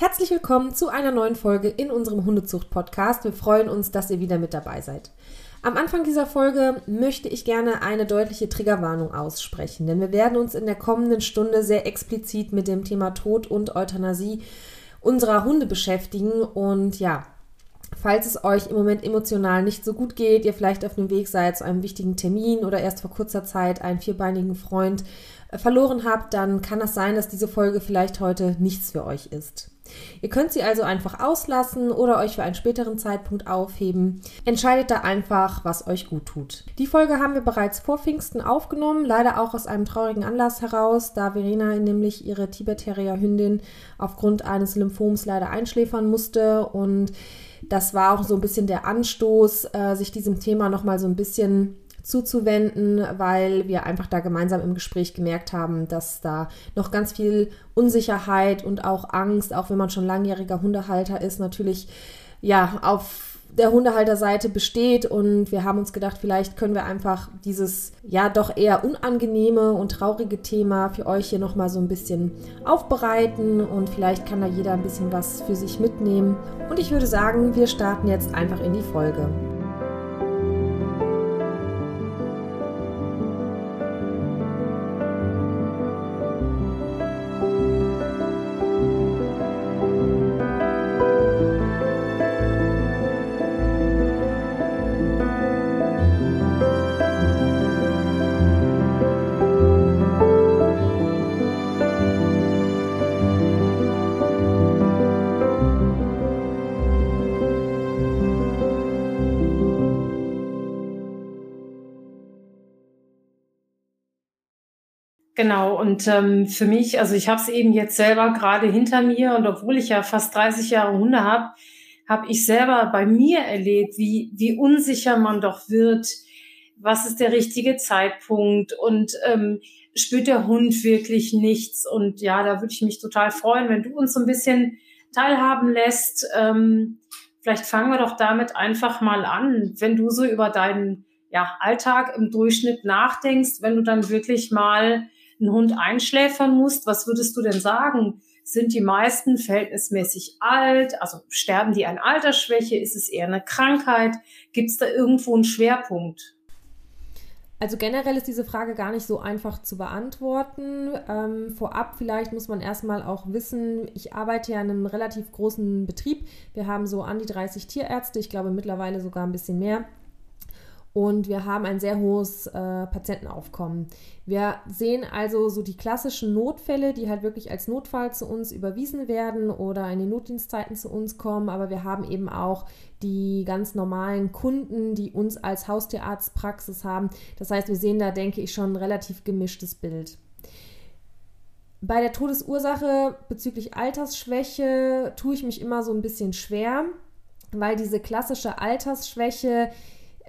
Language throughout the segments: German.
Herzlich willkommen zu einer neuen Folge in unserem Hundezucht-Podcast. Wir freuen uns, dass ihr wieder mit dabei seid. Am Anfang dieser Folge möchte ich gerne eine deutliche Triggerwarnung aussprechen, denn wir werden uns in der kommenden Stunde sehr explizit mit dem Thema Tod und Euthanasie unserer Hunde beschäftigen. Und ja, falls es euch im Moment emotional nicht so gut geht, ihr vielleicht auf dem Weg seid zu einem wichtigen Termin oder erst vor kurzer Zeit einen vierbeinigen Freund verloren habt, dann kann es sein, dass diese Folge vielleicht heute nichts für euch ist. Ihr könnt sie also einfach auslassen oder euch für einen späteren Zeitpunkt aufheben. Entscheidet da einfach, was euch gut tut. Die Folge haben wir bereits vor Pfingsten aufgenommen, leider auch aus einem traurigen Anlass heraus, da Verena nämlich ihre Tibet-Terrier-Hündin aufgrund eines Lymphoms leider einschläfern musste und das war auch so ein bisschen der Anstoß, äh, sich diesem Thema nochmal so ein bisschen zuzuwenden, weil wir einfach da gemeinsam im Gespräch gemerkt haben, dass da noch ganz viel Unsicherheit und auch Angst, auch wenn man schon langjähriger Hundehalter ist, natürlich ja auf der Hundehalterseite besteht. Und wir haben uns gedacht, vielleicht können wir einfach dieses ja doch eher unangenehme und traurige Thema für euch hier noch mal so ein bisschen aufbereiten. Und vielleicht kann da jeder ein bisschen was für sich mitnehmen. Und ich würde sagen, wir starten jetzt einfach in die Folge. Genau, und ähm, für mich, also ich habe es eben jetzt selber gerade hinter mir und obwohl ich ja fast 30 Jahre Hunde habe, habe ich selber bei mir erlebt, wie, wie unsicher man doch wird, was ist der richtige Zeitpunkt und ähm, spürt der Hund wirklich nichts. Und ja, da würde ich mich total freuen, wenn du uns so ein bisschen teilhaben lässt. Ähm, vielleicht fangen wir doch damit einfach mal an, wenn du so über deinen ja, Alltag im Durchschnitt nachdenkst, wenn du dann wirklich mal einen Hund einschläfern musst, was würdest du denn sagen? Sind die meisten verhältnismäßig alt? Also sterben die an Altersschwäche? Ist es eher eine Krankheit? Gibt es da irgendwo einen Schwerpunkt? Also generell ist diese Frage gar nicht so einfach zu beantworten. Ähm, vorab vielleicht muss man erstmal auch wissen, ich arbeite ja in einem relativ großen Betrieb. Wir haben so an die 30 Tierärzte, ich glaube mittlerweile sogar ein bisschen mehr und wir haben ein sehr hohes äh, Patientenaufkommen. Wir sehen also so die klassischen Notfälle, die halt wirklich als Notfall zu uns überwiesen werden oder in den Notdienstzeiten zu uns kommen, aber wir haben eben auch die ganz normalen Kunden, die uns als Haustierarztpraxis haben. Das heißt, wir sehen da, denke ich, schon ein relativ gemischtes Bild. Bei der Todesursache bezüglich Altersschwäche tue ich mich immer so ein bisschen schwer, weil diese klassische Altersschwäche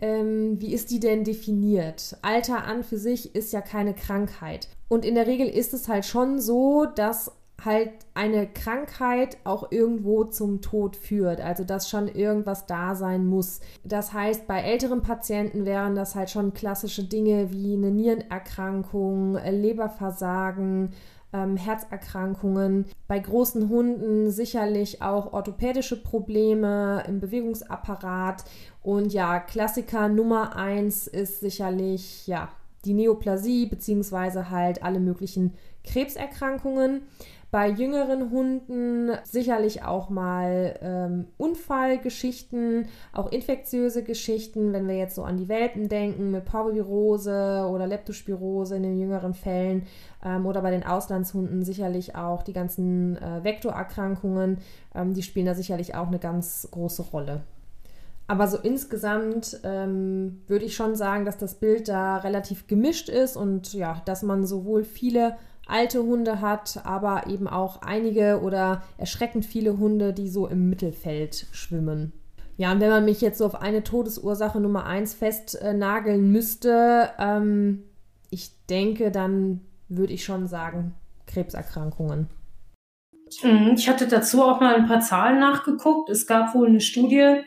ähm, wie ist die denn definiert? Alter an für sich ist ja keine Krankheit. Und in der Regel ist es halt schon so, dass halt eine Krankheit auch irgendwo zum Tod führt, also dass schon irgendwas da sein muss. Das heißt, bei älteren Patienten wären das halt schon klassische Dinge wie eine Nierenerkrankung, Leberversagen, ähm, Herzerkrankungen. Bei großen Hunden sicherlich auch orthopädische Probleme im Bewegungsapparat. Und ja, Klassiker Nummer eins ist sicherlich ja die Neoplasie beziehungsweise halt alle möglichen Krebserkrankungen. Bei jüngeren Hunden sicherlich auch mal ähm, Unfallgeschichten, auch infektiöse Geschichten, wenn wir jetzt so an die Welpen denken, mit Parvovirose oder Leptospirose in den jüngeren Fällen ähm, oder bei den Auslandshunden sicherlich auch die ganzen äh, Vektorerkrankungen, ähm, die spielen da sicherlich auch eine ganz große Rolle. Aber so insgesamt ähm, würde ich schon sagen, dass das Bild da relativ gemischt ist und ja, dass man sowohl viele alte Hunde hat, aber eben auch einige oder erschreckend viele Hunde, die so im Mittelfeld schwimmen. Ja, und wenn man mich jetzt so auf eine Todesursache Nummer eins festnageln äh, müsste, ähm, ich denke, dann würde ich schon sagen, Krebserkrankungen. Mhm, ich hatte dazu auch mal ein paar Zahlen nachgeguckt. Es gab wohl eine Studie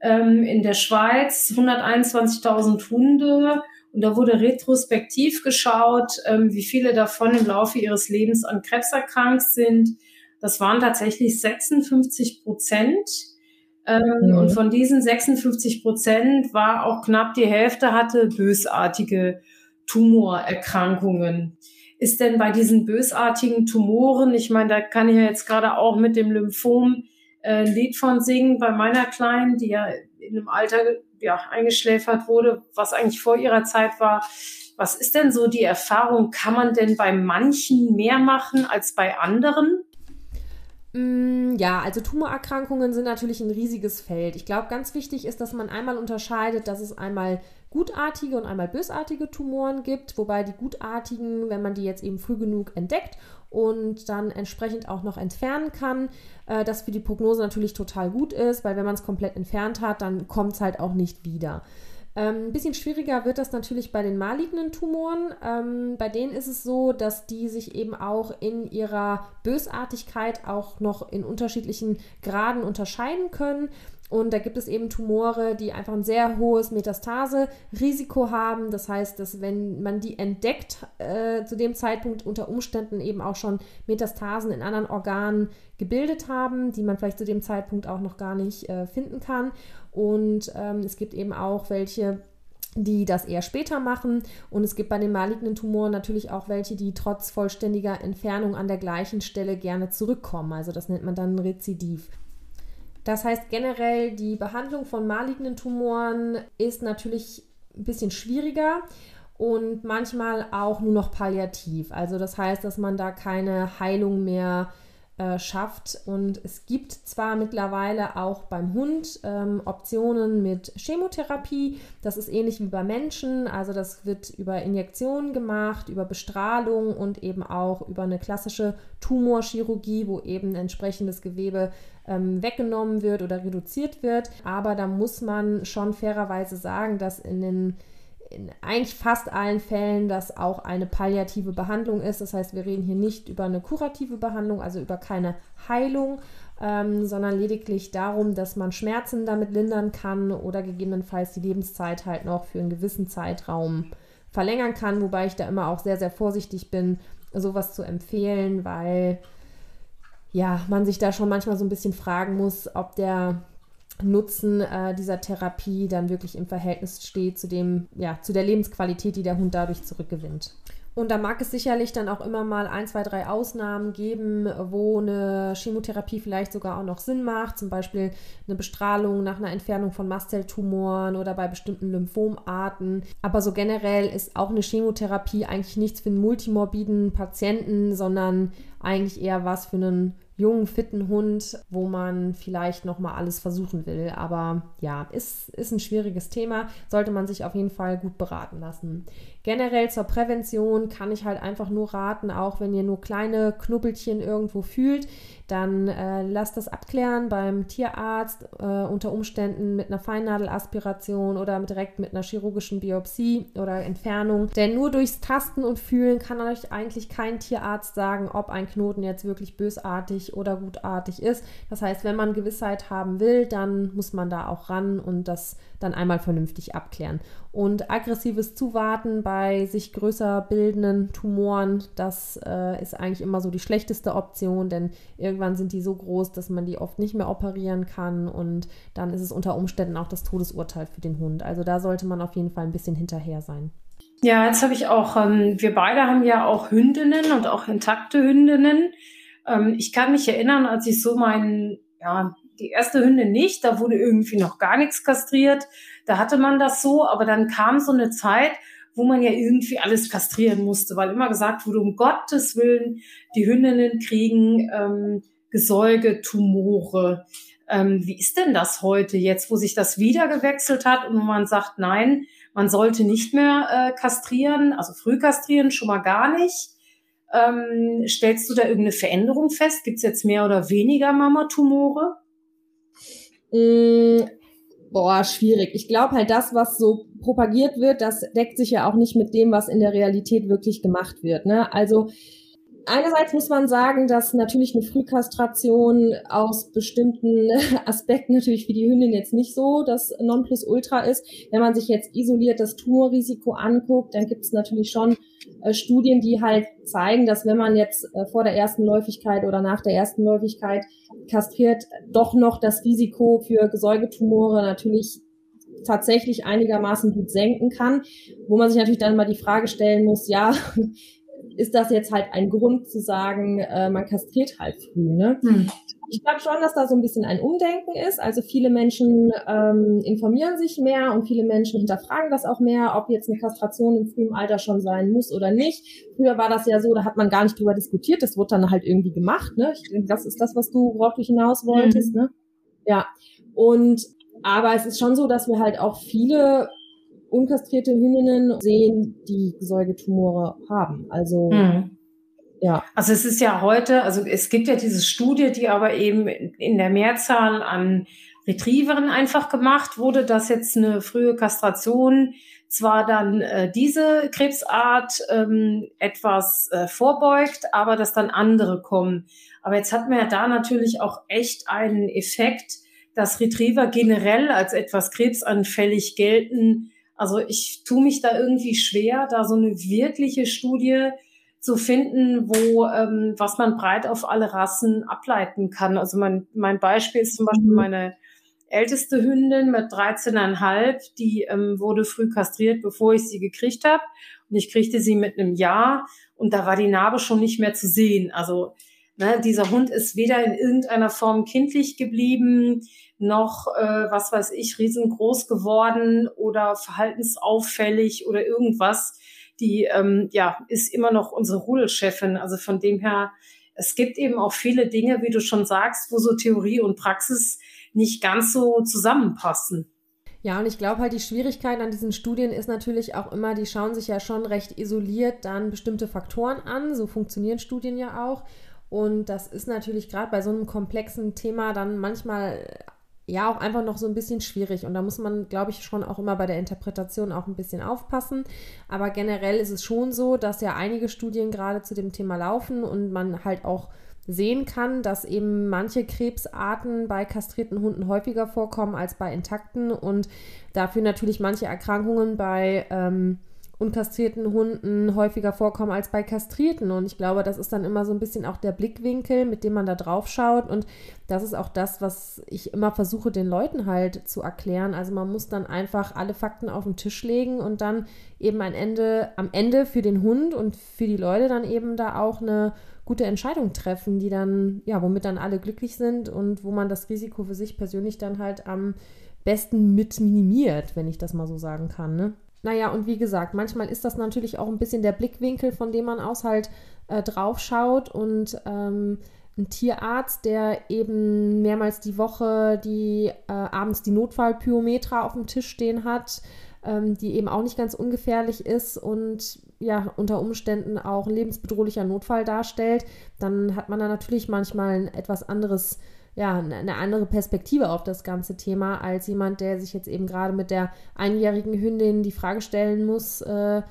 ähm, in der Schweiz, 121.000 Hunde und da wurde retrospektiv geschaut, ähm, wie viele davon im Laufe ihres Lebens an Krebs erkrankt sind. Das waren tatsächlich 56 Prozent. Ähm, mhm. Und von diesen 56 Prozent war auch knapp die Hälfte hatte bösartige Tumorerkrankungen. Ist denn bei diesen bösartigen Tumoren, ich meine, da kann ich ja jetzt gerade auch mit dem Lymphom äh, ein Lied von singen bei meiner Kleinen, die ja in einem Alter ja, eingeschläfert wurde, was eigentlich vor ihrer Zeit war. Was ist denn so die Erfahrung? Kann man denn bei manchen mehr machen als bei anderen? Mm, ja, also Tumorerkrankungen sind natürlich ein riesiges Feld. Ich glaube, ganz wichtig ist, dass man einmal unterscheidet, dass es einmal gutartige und einmal bösartige Tumoren gibt, wobei die gutartigen, wenn man die jetzt eben früh genug entdeckt und dann entsprechend auch noch entfernen kann, äh, das für die Prognose natürlich total gut ist, weil wenn man es komplett entfernt hat, dann kommt es halt auch nicht wieder. Ähm, ein bisschen schwieriger wird das natürlich bei den malignen Tumoren. Ähm, bei denen ist es so, dass die sich eben auch in ihrer Bösartigkeit auch noch in unterschiedlichen Graden unterscheiden können. Und da gibt es eben Tumore, die einfach ein sehr hohes Metastase-Risiko haben. Das heißt, dass wenn man die entdeckt, äh, zu dem Zeitpunkt unter Umständen eben auch schon Metastasen in anderen Organen gebildet haben, die man vielleicht zu dem Zeitpunkt auch noch gar nicht äh, finden kann. Und ähm, es gibt eben auch welche, die das eher später machen. Und es gibt bei den malignen Tumoren natürlich auch welche, die trotz vollständiger Entfernung an der gleichen Stelle gerne zurückkommen. Also das nennt man dann Rezidiv. Das heißt generell, die Behandlung von malignen Tumoren ist natürlich ein bisschen schwieriger und manchmal auch nur noch palliativ. Also das heißt, dass man da keine Heilung mehr äh, schafft. Und es gibt zwar mittlerweile auch beim Hund ähm, Optionen mit Chemotherapie. Das ist ähnlich wie bei Menschen. Also das wird über Injektionen gemacht, über Bestrahlung und eben auch über eine klassische Tumorchirurgie, wo eben entsprechendes Gewebe ähm, weggenommen wird oder reduziert wird. Aber da muss man schon fairerweise sagen, dass in den in eigentlich fast allen Fällen das auch eine palliative Behandlung ist. Das heißt, wir reden hier nicht über eine kurative Behandlung, also über keine Heilung, ähm, sondern lediglich darum, dass man Schmerzen damit lindern kann oder gegebenenfalls die Lebenszeit halt noch für einen gewissen Zeitraum verlängern kann, wobei ich da immer auch sehr, sehr vorsichtig bin, sowas zu empfehlen, weil ja, man sich da schon manchmal so ein bisschen fragen muss, ob der Nutzen äh, dieser Therapie dann wirklich im Verhältnis steht zu dem, ja, zu der Lebensqualität, die der Hund dadurch zurückgewinnt. Und da mag es sicherlich dann auch immer mal ein, zwei, drei Ausnahmen geben, wo eine Chemotherapie vielleicht sogar auch noch Sinn macht. Zum Beispiel eine Bestrahlung nach einer Entfernung von Mastzelltumoren oder bei bestimmten Lymphomarten. Aber so generell ist auch eine Chemotherapie eigentlich nichts für einen multimorbiden Patienten, sondern eigentlich eher was für einen jungen, fitten Hund, wo man vielleicht nochmal alles versuchen will. Aber ja, ist, ist ein schwieriges Thema, sollte man sich auf jeden Fall gut beraten lassen. Generell zur Prävention kann ich halt einfach nur raten, auch wenn ihr nur kleine Knubbelchen irgendwo fühlt, dann äh, lasst das abklären beim Tierarzt, äh, unter Umständen mit einer Feinnadelaspiration oder direkt mit einer chirurgischen Biopsie oder Entfernung. Denn nur durchs Tasten und Fühlen kann euch eigentlich kein Tierarzt sagen, ob ein Knoten jetzt wirklich bösartig oder gutartig ist. Das heißt, wenn man Gewissheit haben will, dann muss man da auch ran und das dann einmal vernünftig abklären. Und aggressives Zuwarten bei sich größer bildenden Tumoren, das äh, ist eigentlich immer so die schlechteste Option, denn irgendwann sind die so groß, dass man die oft nicht mehr operieren kann und dann ist es unter Umständen auch das Todesurteil für den Hund. Also da sollte man auf jeden Fall ein bisschen hinterher sein. Ja, jetzt habe ich auch, ähm, wir beide haben ja auch Hündinnen und auch intakte Hündinnen. Ähm, ich kann mich erinnern, als ich so meinen, ja, die erste Hündin nicht, da wurde irgendwie noch gar nichts kastriert. Da hatte man das so, aber dann kam so eine Zeit, wo man ja irgendwie alles kastrieren musste, weil immer gesagt wurde, um Gottes Willen, die Hündinnen kriegen ähm, Gesäuge, Tumore. Ähm, wie ist denn das heute jetzt, wo sich das wieder gewechselt hat und wo man sagt, nein, man sollte nicht mehr äh, kastrieren, also früh kastrieren schon mal gar nicht. Ähm, stellst du da irgendeine Veränderung fest? Gibt es jetzt mehr oder weniger Mamatumore? Mm, boah, schwierig. Ich glaube halt, das, was so propagiert wird, das deckt sich ja auch nicht mit dem, was in der Realität wirklich gemacht wird. Ne? Also einerseits muss man sagen, dass natürlich eine Frühkastration aus bestimmten Aspekten natürlich für die Hündin jetzt nicht so das Nonplusultra ist. Wenn man sich jetzt isoliert das Tumorrisiko anguckt, dann gibt es natürlich schon Studien, die halt zeigen, dass wenn man jetzt äh, vor der ersten Läufigkeit oder nach der ersten Läufigkeit kastriert, doch noch das Risiko für Gesäugetumore natürlich tatsächlich einigermaßen gut senken kann, wo man sich natürlich dann mal die Frage stellen muss, ja, ist das jetzt halt ein Grund zu sagen, äh, man kastriert halt früh. Ne? Hm. Ich glaube schon, dass da so ein bisschen ein Umdenken ist. Also viele Menschen ähm, informieren sich mehr und viele Menschen hinterfragen das auch mehr, ob jetzt eine Kastration im frühen Alter schon sein muss oder nicht. Früher war das ja so, da hat man gar nicht drüber diskutiert, das wurde dann halt irgendwie gemacht. Ne? Ich denke, das ist das, was du, worauf du hinaus wolltest. Mhm. Ne? Ja. Und aber es ist schon so, dass wir halt auch viele unkastrierte Hündinnen sehen, die Säugetumore haben. Also mhm. ja. Also es ist ja heute, also es gibt ja diese Studie, die aber eben in der Mehrzahl an Retrieveren einfach gemacht wurde, dass jetzt eine frühe Kastration zwar dann äh, diese Krebsart ähm, etwas äh, vorbeugt, aber dass dann andere kommen. Aber jetzt hat man ja da natürlich auch echt einen Effekt, dass Retriever generell als etwas krebsanfällig gelten. Also ich tue mich da irgendwie schwer, da so eine wirkliche Studie zu finden, wo ähm, was man breit auf alle Rassen ableiten kann. Also mein, mein Beispiel ist zum Beispiel mhm. meine älteste Hündin mit 13,5, die ähm, wurde früh kastriert, bevor ich sie gekriegt habe. Und ich kriegte sie mit einem Jahr und da war die Narbe schon nicht mehr zu sehen. Also Ne, dieser Hund ist weder in irgendeiner Form kindlich geblieben, noch, äh, was weiß ich, riesengroß geworden oder verhaltensauffällig oder irgendwas. Die, ähm, ja, ist immer noch unsere Rudelchefin. Also von dem her, es gibt eben auch viele Dinge, wie du schon sagst, wo so Theorie und Praxis nicht ganz so zusammenpassen. Ja, und ich glaube halt, die Schwierigkeit an diesen Studien ist natürlich auch immer, die schauen sich ja schon recht isoliert dann bestimmte Faktoren an. So funktionieren Studien ja auch. Und das ist natürlich gerade bei so einem komplexen Thema dann manchmal ja auch einfach noch so ein bisschen schwierig. Und da muss man, glaube ich, schon auch immer bei der Interpretation auch ein bisschen aufpassen. Aber generell ist es schon so, dass ja einige Studien gerade zu dem Thema laufen und man halt auch sehen kann, dass eben manche Krebsarten bei kastrierten Hunden häufiger vorkommen als bei intakten und dafür natürlich manche Erkrankungen bei ähm, unkastrierten Hunden häufiger vorkommen als bei kastrierten. Und ich glaube, das ist dann immer so ein bisschen auch der Blickwinkel, mit dem man da drauf schaut. Und das ist auch das, was ich immer versuche, den Leuten halt zu erklären. Also man muss dann einfach alle Fakten auf den Tisch legen und dann eben ein Ende, am Ende für den Hund und für die Leute dann eben da auch eine gute Entscheidung treffen, die dann, ja, womit dann alle glücklich sind und wo man das Risiko für sich persönlich dann halt am besten mit minimiert, wenn ich das mal so sagen kann. Ne? Naja, und wie gesagt, manchmal ist das natürlich auch ein bisschen der Blickwinkel, von dem man aus halt äh, drauf schaut. Und ähm, ein Tierarzt, der eben mehrmals die Woche die äh, abends die Notfallpyometra auf dem Tisch stehen hat, ähm, die eben auch nicht ganz ungefährlich ist und ja unter Umständen auch ein lebensbedrohlicher Notfall darstellt, dann hat man da natürlich manchmal ein etwas anderes ja, eine andere Perspektive auf das ganze Thema als jemand, der sich jetzt eben gerade mit der einjährigen Hündin die Frage stellen muss, äh,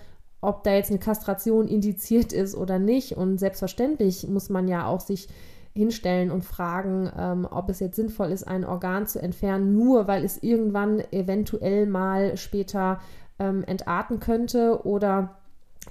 ob da jetzt eine Kastration indiziert ist oder nicht. Und selbstverständlich muss man ja auch sich hinstellen und fragen, ähm, ob es jetzt sinnvoll ist, ein Organ zu entfernen, nur weil es irgendwann eventuell mal später ähm, entarten könnte oder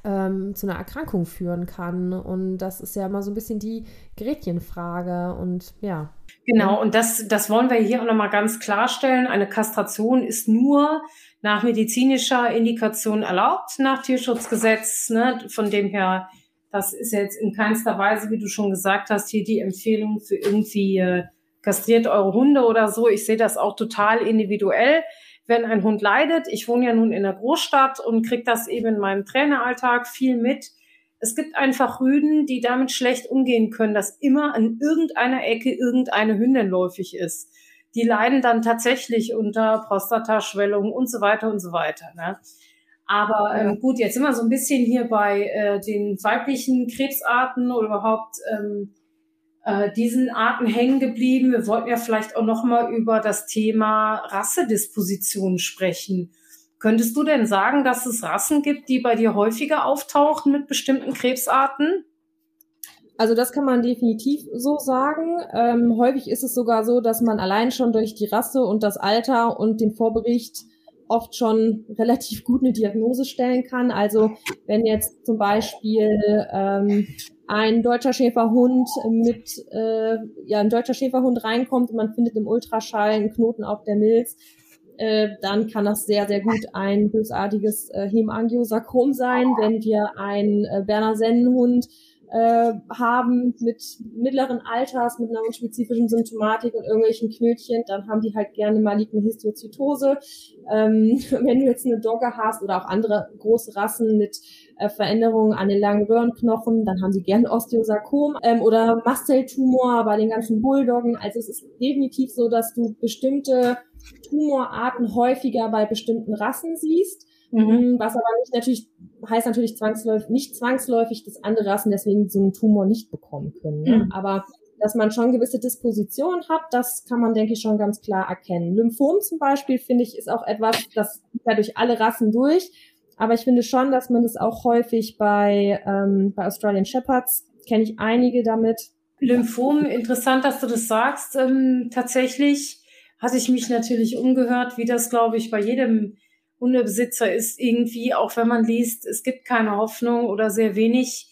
ähm, zu einer Erkrankung führen kann. Und das ist ja immer so ein bisschen die Gretchenfrage. Und ja. Genau, und das, das wollen wir hier auch nochmal ganz klarstellen. Eine Kastration ist nur nach medizinischer Indikation erlaubt, nach Tierschutzgesetz. Ne? Von dem her, das ist jetzt in keinster Weise, wie du schon gesagt hast, hier die Empfehlung für irgendwie äh, kastriert eure Hunde oder so. Ich sehe das auch total individuell wenn ein Hund leidet, ich wohne ja nun in der Großstadt und kriege das eben in meinem Traineralltag viel mit. Es gibt einfach Rüden, die damit schlecht umgehen können, dass immer an irgendeiner Ecke irgendeine Hündin läufig ist. Die leiden dann tatsächlich unter Prostataschwellung und so weiter und so weiter. Ne? Aber ähm, gut, jetzt sind wir so ein bisschen hier bei äh, den weiblichen Krebsarten oder überhaupt ähm, äh, diesen Arten hängen geblieben. Wir wollten ja vielleicht auch noch mal über das Thema Rassedisposition sprechen. Könntest du denn sagen, dass es Rassen gibt, die bei dir häufiger auftauchen mit bestimmten Krebsarten? Also das kann man definitiv so sagen. Ähm, häufig ist es sogar so, dass man allein schon durch die Rasse und das Alter und den Vorbericht oft schon relativ gut eine Diagnose stellen kann. Also wenn jetzt zum Beispiel ähm, ein deutscher Schäferhund mit, äh, ja, ein deutscher Schäferhund reinkommt und man findet im Ultraschall einen Knoten auf der Milz, äh, dann kann das sehr, sehr gut ein bösartiges äh, Hemangiosarkom sein. Wenn wir einen äh, Berner Sennenhund äh, haben mit mittleren Alters, mit einer unspezifischen Symptomatik und irgendwelchen Knötchen, dann haben die halt gerne maligne Histiozytose. Ähm, wenn du jetzt eine Dogge hast oder auch andere große Rassen mit äh, Veränderungen an den langen Röhrenknochen, dann haben sie gerne Osteosarkom ähm, oder Mastzelltumor bei den ganzen Bulldoggen. Also es ist definitiv so, dass du bestimmte Tumorarten häufiger bei bestimmten Rassen siehst. Mhm. Was aber nicht natürlich heißt natürlich zwangsläufig, nicht zwangsläufig, dass andere Rassen deswegen so einen Tumor nicht bekommen können. Ne? Mhm. Aber dass man schon gewisse Dispositionen hat, das kann man, denke ich, schon ganz klar erkennen. Lymphom zum Beispiel, finde ich, ist auch etwas, das ja durch alle Rassen durch. Aber ich finde schon, dass man das auch häufig bei, ähm, bei Australian Shepherds, kenne ich einige damit. Lymphom, interessant, dass du das sagst. Ähm, tatsächlich hatte ich mich natürlich umgehört, wie das, glaube ich, bei jedem Hundebesitzer ist irgendwie, auch wenn man liest, es gibt keine Hoffnung oder sehr wenig,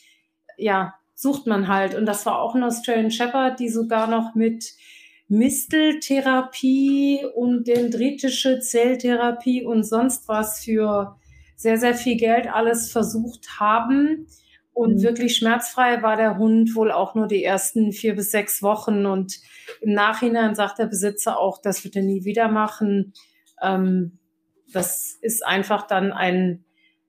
ja, sucht man halt. Und das war auch ein Australian Shepherd, die sogar noch mit Misteltherapie und dendritische Zelltherapie und sonst was für sehr, sehr viel Geld alles versucht haben. Und mhm. wirklich schmerzfrei war der Hund wohl auch nur die ersten vier bis sechs Wochen. Und im Nachhinein sagt der Besitzer auch, das wird er nie wieder machen. Ähm, das ist einfach dann ein,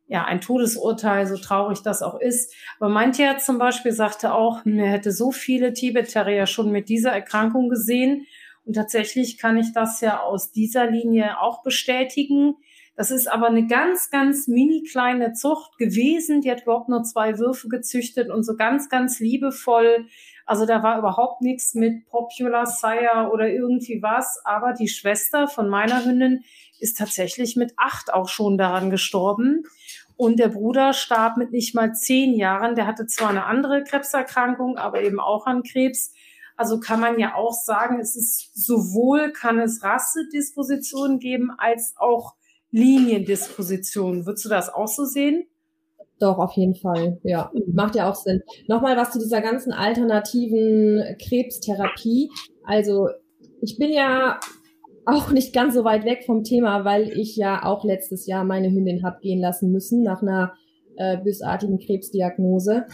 ja, ein Todesurteil, so traurig das auch ist. Aber mein Tierarzt zum Beispiel sagte auch, er hätte so viele Tibet-Terrier schon mit dieser Erkrankung gesehen. Und tatsächlich kann ich das ja aus dieser Linie auch bestätigen. Das ist aber eine ganz, ganz mini kleine Zucht gewesen. Die hat überhaupt nur zwei Würfe gezüchtet und so ganz, ganz liebevoll. Also da war überhaupt nichts mit Popular Sire oder irgendwie was. Aber die Schwester von meiner Hündin ist tatsächlich mit acht auch schon daran gestorben. Und der Bruder starb mit nicht mal zehn Jahren. Der hatte zwar eine andere Krebserkrankung, aber eben auch an Krebs. Also kann man ja auch sagen, es ist sowohl kann es Rassedispositionen geben als auch Liniendispositionen. Würdest du das auch so sehen? Doch, auf jeden Fall. Ja, macht ja auch Sinn. Nochmal was zu dieser ganzen alternativen Krebstherapie. Also ich bin ja auch nicht ganz so weit weg vom Thema, weil ich ja auch letztes Jahr meine Hündin hab gehen lassen müssen nach einer äh, bösartigen Krebsdiagnose.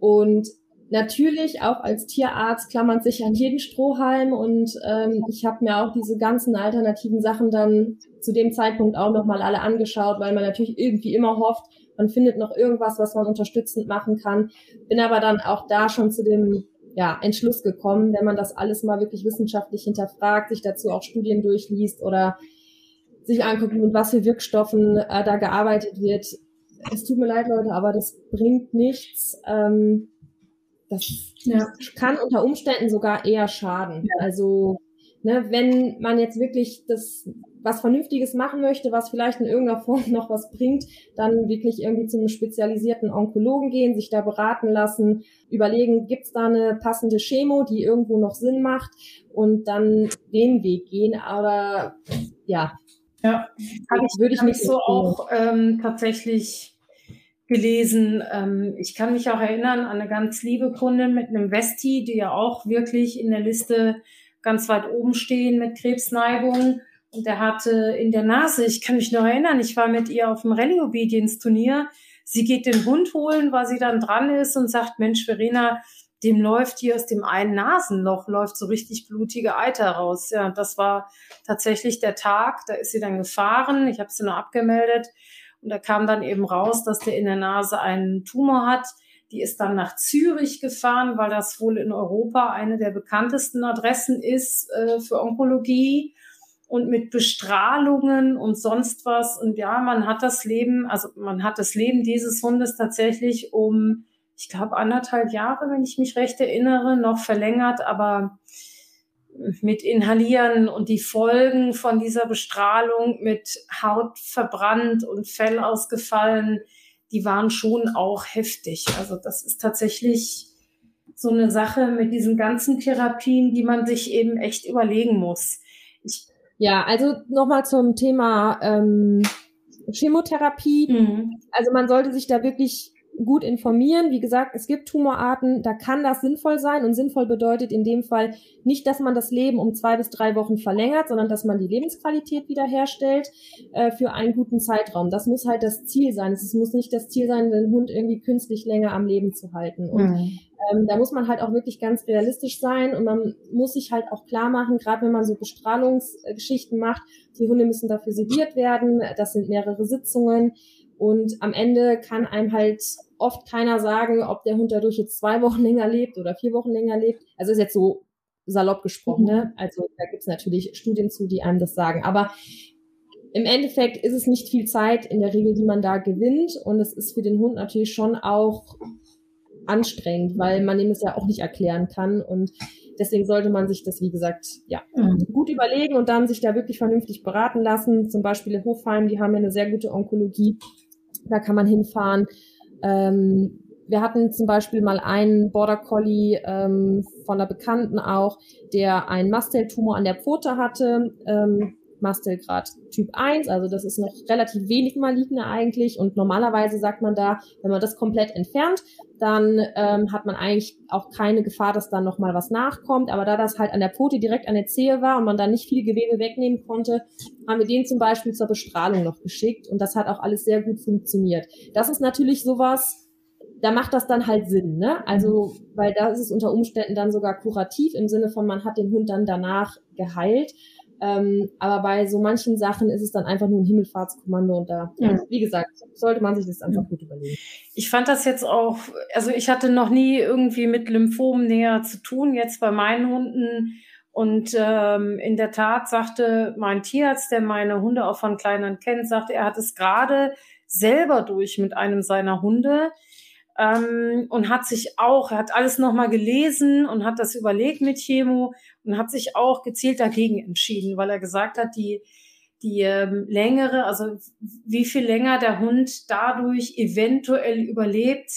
Und natürlich auch als Tierarzt klammert sich an jeden Strohhalm und ähm, ich habe mir auch diese ganzen alternativen Sachen dann zu dem Zeitpunkt auch nochmal alle angeschaut, weil man natürlich irgendwie immer hofft, man findet noch irgendwas, was man unterstützend machen kann. Bin aber dann auch da schon zu dem ja, Entschluss gekommen, wenn man das alles mal wirklich wissenschaftlich hinterfragt, sich dazu auch Studien durchliest oder sich anguckt, mit was für Wirkstoffen äh, da gearbeitet wird. Es tut mir leid, Leute, aber das bringt nichts. Ähm, das ja. kann unter Umständen sogar eher schaden. Ja. Also, ne, wenn man jetzt wirklich das was Vernünftiges machen möchte, was vielleicht in irgendeiner Form noch was bringt, dann wirklich irgendwie zu einem spezialisierten Onkologen gehen, sich da beraten lassen, überlegen, gibt's da eine passende Chemo, die irgendwo noch Sinn macht und dann den Weg gehen. Aber ja, ja, habe ich, würde ich nicht so auch ähm, tatsächlich gelesen. Ähm, ich kann mich auch erinnern an eine ganz liebe Kundin mit einem Vesti, die ja auch wirklich in der Liste ganz weit oben stehen mit Krebsneigung. Und er hatte in der Nase, ich kann mich noch erinnern, ich war mit ihr auf dem Rallye-Obedience-Turnier. Sie geht den Hund holen, weil sie dann dran ist und sagt, Mensch, Verena, dem läuft hier aus dem einen Nasenloch, läuft so richtig blutige Eiter raus. Ja, das war tatsächlich der Tag, da ist sie dann gefahren. Ich habe sie nur abgemeldet. Und da kam dann eben raus, dass der in der Nase einen Tumor hat. Die ist dann nach Zürich gefahren, weil das wohl in Europa eine der bekanntesten Adressen ist äh, für Onkologie und mit Bestrahlungen und sonst was. Und ja, man hat das Leben, also man hat das Leben dieses Hundes tatsächlich um, ich glaube, anderthalb Jahre, wenn ich mich recht erinnere, noch verlängert, aber mit Inhalieren und die Folgen von dieser Bestrahlung mit Haut verbrannt und Fell ausgefallen, die waren schon auch heftig. Also das ist tatsächlich so eine Sache mit diesen ganzen Therapien, die man sich eben echt überlegen muss. Ich Ja, also nochmal zum Thema ähm, Chemotherapie. Mhm. Also man sollte sich da wirklich gut informieren. Wie gesagt, es gibt Tumorarten, da kann das sinnvoll sein und sinnvoll bedeutet in dem Fall nicht, dass man das Leben um zwei bis drei Wochen verlängert, sondern dass man die Lebensqualität wiederherstellt äh, für einen guten Zeitraum. Das muss halt das Ziel sein. Es muss nicht das Ziel sein, den Hund irgendwie künstlich länger am Leben zu halten. Und mhm. ähm, da muss man halt auch wirklich ganz realistisch sein und man muss sich halt auch klar machen, gerade wenn man so Bestrahlungsgeschichten macht, die Hunde müssen dafür sediert werden. Das sind mehrere Sitzungen. Und am Ende kann einem halt oft keiner sagen, ob der Hund dadurch jetzt zwei Wochen länger lebt oder vier Wochen länger lebt. Also ist jetzt so salopp gesprochen, ne? Mhm. Also da gibt's natürlich Studien zu, die einem das sagen. Aber im Endeffekt ist es nicht viel Zeit in der Regel, die man da gewinnt. Und es ist für den Hund natürlich schon auch anstrengend, weil man ihm das ja auch nicht erklären kann. Und deswegen sollte man sich das, wie gesagt, ja, mhm. gut überlegen und dann sich da wirklich vernünftig beraten lassen. Zum Beispiel in Hofheim, die haben ja eine sehr gute Onkologie da kann man hinfahren. Ähm, wir hatten zum Beispiel mal einen Border Collie ähm, von einer Bekannten auch, der einen Masteltumor an der Pfote hatte. Ähm, Mastelgrad Typ 1, also das ist noch relativ wenig maligne eigentlich und normalerweise sagt man da, wenn man das komplett entfernt, dann ähm, hat man eigentlich auch keine Gefahr, dass dann nochmal was nachkommt, aber da das halt an der Pfote direkt an der Zehe war und man dann nicht viel Gewebe wegnehmen konnte, haben wir den zum Beispiel zur Bestrahlung noch geschickt und das hat auch alles sehr gut funktioniert. Das ist natürlich sowas, da macht das dann halt Sinn, ne? Also, weil da ist es unter Umständen dann sogar kurativ im Sinne von, man hat den Hund dann danach geheilt. Ähm, aber bei so manchen Sachen ist es dann einfach nur ein Himmelfahrtskommando und da, ja. wie gesagt, sollte man sich das einfach gut überlegen. Ich fand das jetzt auch, also ich hatte noch nie irgendwie mit Lymphomen näher zu tun, jetzt bei meinen Hunden. Und ähm, in der Tat sagte mein Tierarzt, der meine Hunde auch von klein kennt, sagte, er hat es gerade selber durch mit einem seiner Hunde ähm, und hat sich auch, er hat alles nochmal gelesen und hat das überlegt mit Chemo und hat sich auch gezielt dagegen entschieden, weil er gesagt hat, die, die ähm, längere, also wie viel länger der Hund dadurch eventuell überlebt,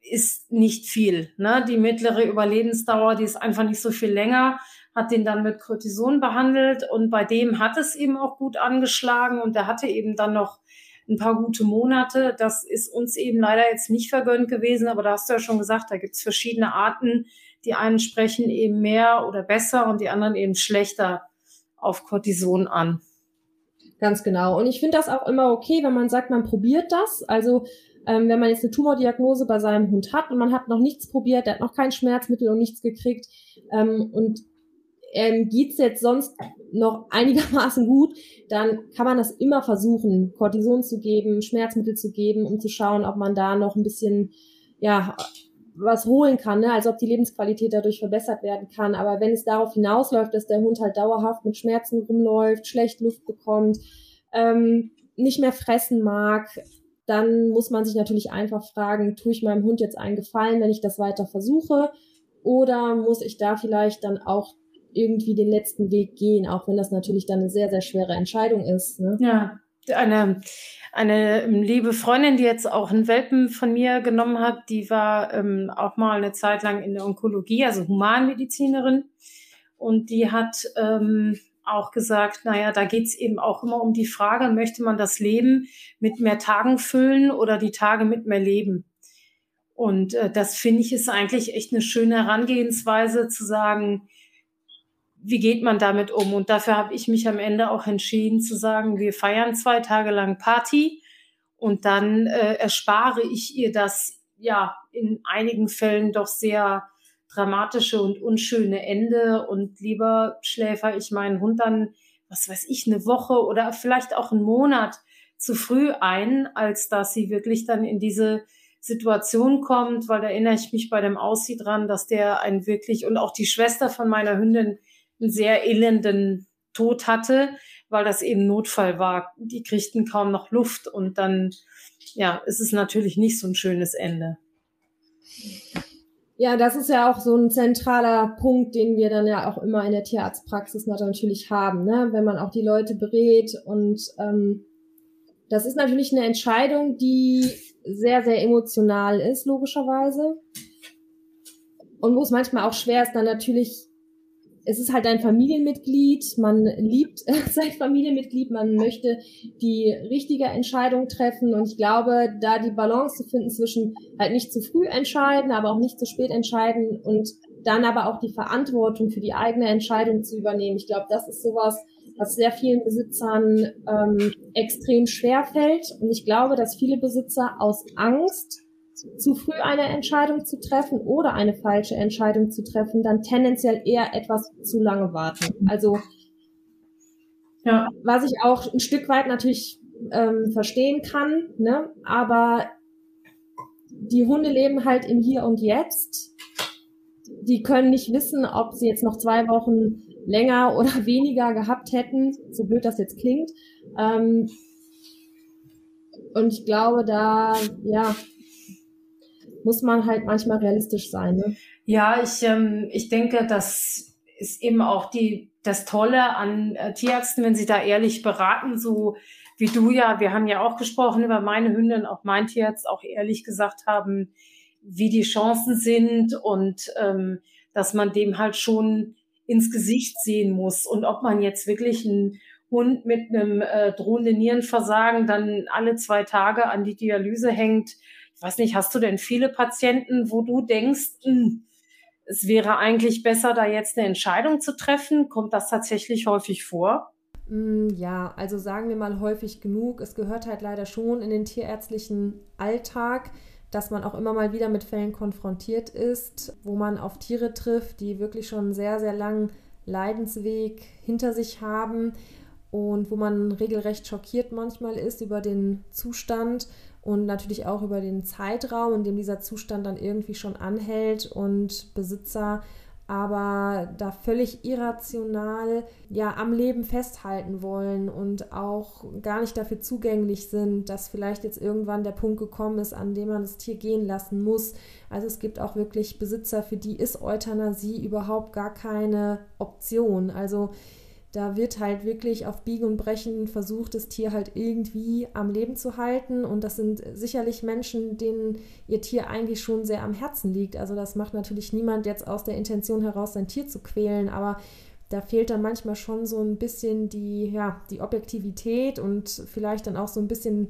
ist nicht viel. Ne? Die mittlere Überlebensdauer, die ist einfach nicht so viel länger, hat den dann mit Cortison behandelt und bei dem hat es eben auch gut angeschlagen und der hatte eben dann noch ein paar gute Monate. Das ist uns eben leider jetzt nicht vergönnt gewesen, aber da hast du ja schon gesagt, da gibt's verschiedene Arten. Die einen sprechen eben mehr oder besser und die anderen eben schlechter auf Cortison an. Ganz genau. Und ich finde das auch immer okay, wenn man sagt, man probiert das. Also ähm, wenn man jetzt eine Tumordiagnose bei seinem Hund hat und man hat noch nichts probiert, der hat noch kein Schmerzmittel und nichts gekriegt ähm, und ähm, geht's jetzt sonst noch einigermaßen gut, dann kann man das immer versuchen, Cortison zu geben, Schmerzmittel zu geben, um zu schauen, ob man da noch ein bisschen, ja, was holen kann, ne? also ob die Lebensqualität dadurch verbessert werden kann. Aber wenn es darauf hinausläuft, dass der Hund halt dauerhaft mit Schmerzen rumläuft, schlecht Luft bekommt, ähm, nicht mehr fressen mag, dann muss man sich natürlich einfach fragen, tue ich meinem Hund jetzt einen Gefallen, wenn ich das weiter versuche? Oder muss ich da vielleicht dann auch irgendwie den letzten Weg gehen, auch wenn das natürlich dann eine sehr, sehr schwere Entscheidung ist. Ne? Ja, eine, eine liebe Freundin, die jetzt auch einen Welpen von mir genommen hat, die war ähm, auch mal eine Zeit lang in der Onkologie, also Humanmedizinerin. Und die hat ähm, auch gesagt, naja, da geht's eben auch immer um die Frage, möchte man das Leben mit mehr Tagen füllen oder die Tage mit mehr Leben? Und äh, das finde ich ist eigentlich echt eine schöne Herangehensweise zu sagen, wie geht man damit um? Und dafür habe ich mich am Ende auch entschieden zu sagen, wir feiern zwei Tage lang Party und dann äh, erspare ich ihr das ja in einigen Fällen doch sehr dramatische und unschöne Ende und lieber schläfer ich meinen Hund dann, was weiß ich, eine Woche oder vielleicht auch einen Monat zu früh ein, als dass sie wirklich dann in diese Situation kommt, weil da erinnere ich mich bei dem Aussie dran, dass der einen wirklich und auch die Schwester von meiner Hündin einen sehr elenden Tod hatte, weil das eben Notfall war. Die kriegten kaum noch Luft und dann, ja, ist es natürlich nicht so ein schönes Ende. Ja, das ist ja auch so ein zentraler Punkt, den wir dann ja auch immer in der Tierarztpraxis natürlich haben, ne? wenn man auch die Leute berät. Und ähm, das ist natürlich eine Entscheidung, die sehr, sehr emotional ist, logischerweise. Und wo es manchmal auch schwer ist, dann natürlich es ist halt ein Familienmitglied, man liebt sein Familienmitglied, man möchte die richtige Entscheidung treffen und ich glaube, da die Balance zu finden zwischen halt nicht zu früh entscheiden, aber auch nicht zu spät entscheiden und dann aber auch die Verantwortung für die eigene Entscheidung zu übernehmen. Ich glaube, das ist sowas, was sehr vielen Besitzern ähm, extrem schwer fällt und ich glaube, dass viele Besitzer aus Angst zu früh eine Entscheidung zu treffen oder eine falsche Entscheidung zu treffen, dann tendenziell eher etwas zu lange warten. Also ja. was ich auch ein Stück weit natürlich ähm, verstehen kann, ne? aber die Hunde leben halt im Hier und Jetzt. Die können nicht wissen, ob sie jetzt noch zwei Wochen länger oder weniger gehabt hätten, so blöd das jetzt klingt. Ähm, und ich glaube, da, ja, muss man halt manchmal realistisch sein. Ne? Ja, ich, ähm, ich denke, das ist eben auch die, das Tolle an äh, Tierärzten, wenn sie da ehrlich beraten, so wie du ja, wir haben ja auch gesprochen über meine Hündin, auch mein Tierarzt auch ehrlich gesagt haben, wie die Chancen sind und ähm, dass man dem halt schon ins Gesicht sehen muss und ob man jetzt wirklich einen Hund mit einem äh, drohenden Nierenversagen dann alle zwei Tage an die Dialyse hängt, weiß nicht, hast du denn viele Patienten, wo du denkst, hm, es wäre eigentlich besser, da jetzt eine Entscheidung zu treffen? Kommt das tatsächlich häufig vor? Mm, ja, also sagen wir mal häufig genug. Es gehört halt leider schon in den tierärztlichen Alltag, dass man auch immer mal wieder mit Fällen konfrontiert ist, wo man auf Tiere trifft, die wirklich schon einen sehr, sehr langen Leidensweg hinter sich haben und wo man regelrecht schockiert manchmal ist über den Zustand und natürlich auch über den Zeitraum, in dem dieser Zustand dann irgendwie schon anhält und Besitzer aber da völlig irrational ja am Leben festhalten wollen und auch gar nicht dafür zugänglich sind, dass vielleicht jetzt irgendwann der Punkt gekommen ist, an dem man das Tier gehen lassen muss. Also es gibt auch wirklich Besitzer, für die ist Euthanasie überhaupt gar keine Option. Also da wird halt wirklich auf Biegen und Brechen versucht, das Tier halt irgendwie am Leben zu halten. Und das sind sicherlich Menschen, denen ihr Tier eigentlich schon sehr am Herzen liegt. Also das macht natürlich niemand jetzt aus der Intention heraus, sein Tier zu quälen. Aber da fehlt dann manchmal schon so ein bisschen die, ja, die Objektivität und vielleicht dann auch so ein bisschen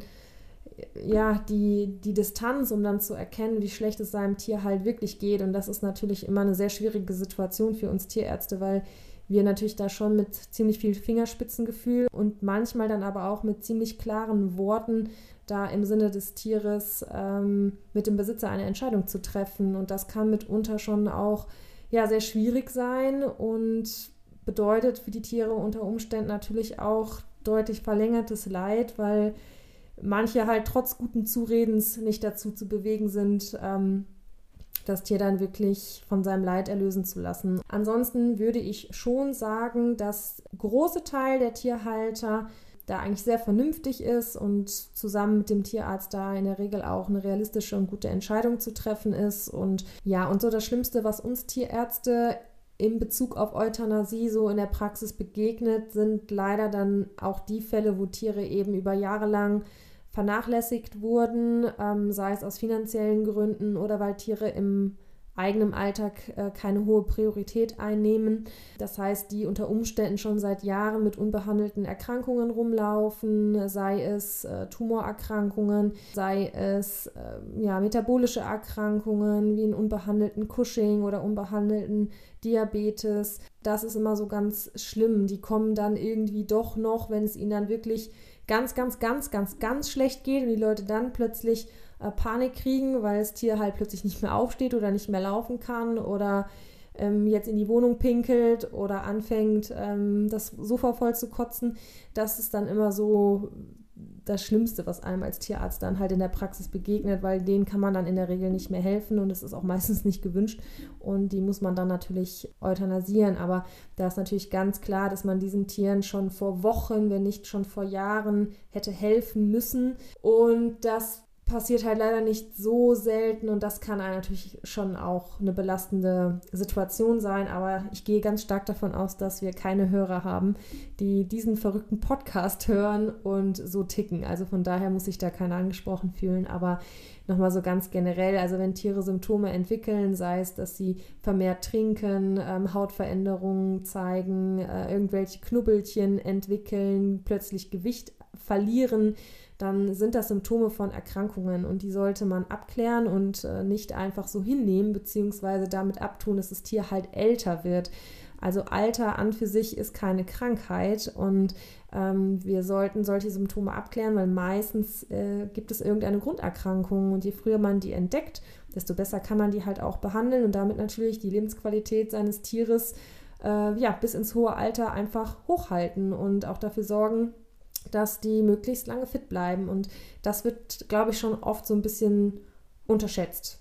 ja, die, die Distanz, um dann zu erkennen, wie schlecht es seinem Tier halt wirklich geht. Und das ist natürlich immer eine sehr schwierige Situation für uns Tierärzte, weil wir natürlich da schon mit ziemlich viel Fingerspitzengefühl und manchmal dann aber auch mit ziemlich klaren Worten da im Sinne des Tieres ähm, mit dem Besitzer eine Entscheidung zu treffen. Und das kann mitunter schon auch ja, sehr schwierig sein und bedeutet für die Tiere unter Umständen natürlich auch deutlich verlängertes Leid, weil manche halt trotz guten Zuredens nicht dazu zu bewegen sind, ähm, das Tier dann wirklich von seinem Leid erlösen zu lassen. Ansonsten würde ich schon sagen, dass große Teil der Tierhalter da eigentlich sehr vernünftig ist und zusammen mit dem Tierarzt da in der Regel auch eine realistische und gute Entscheidung zu treffen ist. Und ja, und so das Schlimmste, was uns Tierärzte in Bezug auf Euthanasie so in der Praxis begegnet, sind leider dann auch die Fälle, wo Tiere eben über Jahre lang vernachlässigt wurden, ähm, sei es aus finanziellen Gründen oder weil Tiere im eigenen Alltag äh, keine hohe Priorität einnehmen. Das heißt, die unter Umständen schon seit Jahren mit unbehandelten Erkrankungen rumlaufen, sei es äh, Tumorerkrankungen, sei es äh, ja, metabolische Erkrankungen wie einen unbehandelten Cushing oder unbehandelten Diabetes. Das ist immer so ganz schlimm. Die kommen dann irgendwie doch noch, wenn es ihnen dann wirklich ganz, ganz, ganz, ganz, ganz schlecht geht und die Leute dann plötzlich äh, Panik kriegen, weil das Tier halt plötzlich nicht mehr aufsteht oder nicht mehr laufen kann oder ähm, jetzt in die Wohnung pinkelt oder anfängt, ähm, das Sofa voll zu kotzen. Das ist dann immer so das Schlimmste, was einem als Tierarzt dann halt in der Praxis begegnet, weil denen kann man dann in der Regel nicht mehr helfen und es ist auch meistens nicht gewünscht und die muss man dann natürlich euthanasieren. Aber da ist natürlich ganz klar, dass man diesen Tieren schon vor Wochen, wenn nicht schon vor Jahren hätte helfen müssen und das passiert halt leider nicht so selten und das kann natürlich schon auch eine belastende Situation sein. Aber ich gehe ganz stark davon aus, dass wir keine Hörer haben, die diesen verrückten Podcast hören und so ticken. Also von daher muss sich da keiner angesprochen fühlen. Aber nochmal so ganz generell, also wenn Tiere Symptome entwickeln, sei es, dass sie vermehrt trinken, ähm, Hautveränderungen zeigen, äh, irgendwelche Knubbelchen entwickeln, plötzlich Gewicht verlieren, dann sind das Symptome von Erkrankungen und die sollte man abklären und äh, nicht einfach so hinnehmen, beziehungsweise damit abtun, dass das Tier halt älter wird. Also Alter an für sich ist keine Krankheit und ähm, wir sollten solche Symptome abklären, weil meistens äh, gibt es irgendeine Grunderkrankung und je früher man die entdeckt, desto besser kann man die halt auch behandeln und damit natürlich die Lebensqualität seines Tieres äh, ja, bis ins hohe Alter einfach hochhalten und auch dafür sorgen, dass die möglichst lange fit bleiben. Und das wird, glaube ich, schon oft so ein bisschen unterschätzt.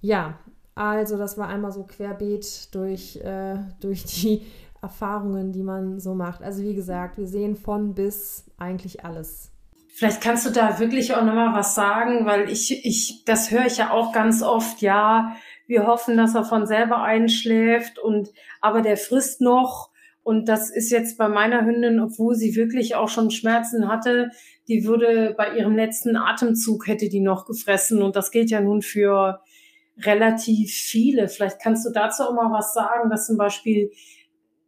Ja, also das war einmal so querbeet durch, äh, durch die Erfahrungen, die man so macht. Also wie gesagt, wir sehen von bis eigentlich alles. Vielleicht kannst du da wirklich auch nochmal was sagen, weil ich, ich, das höre ich ja auch ganz oft, ja, wir hoffen, dass er von selber einschläft und aber der frisst noch und das ist jetzt bei meiner Hündin, obwohl sie wirklich auch schon Schmerzen hatte, die würde bei ihrem letzten Atemzug hätte die noch gefressen. Und das gilt ja nun für relativ viele. Vielleicht kannst du dazu auch mal was sagen, dass zum Beispiel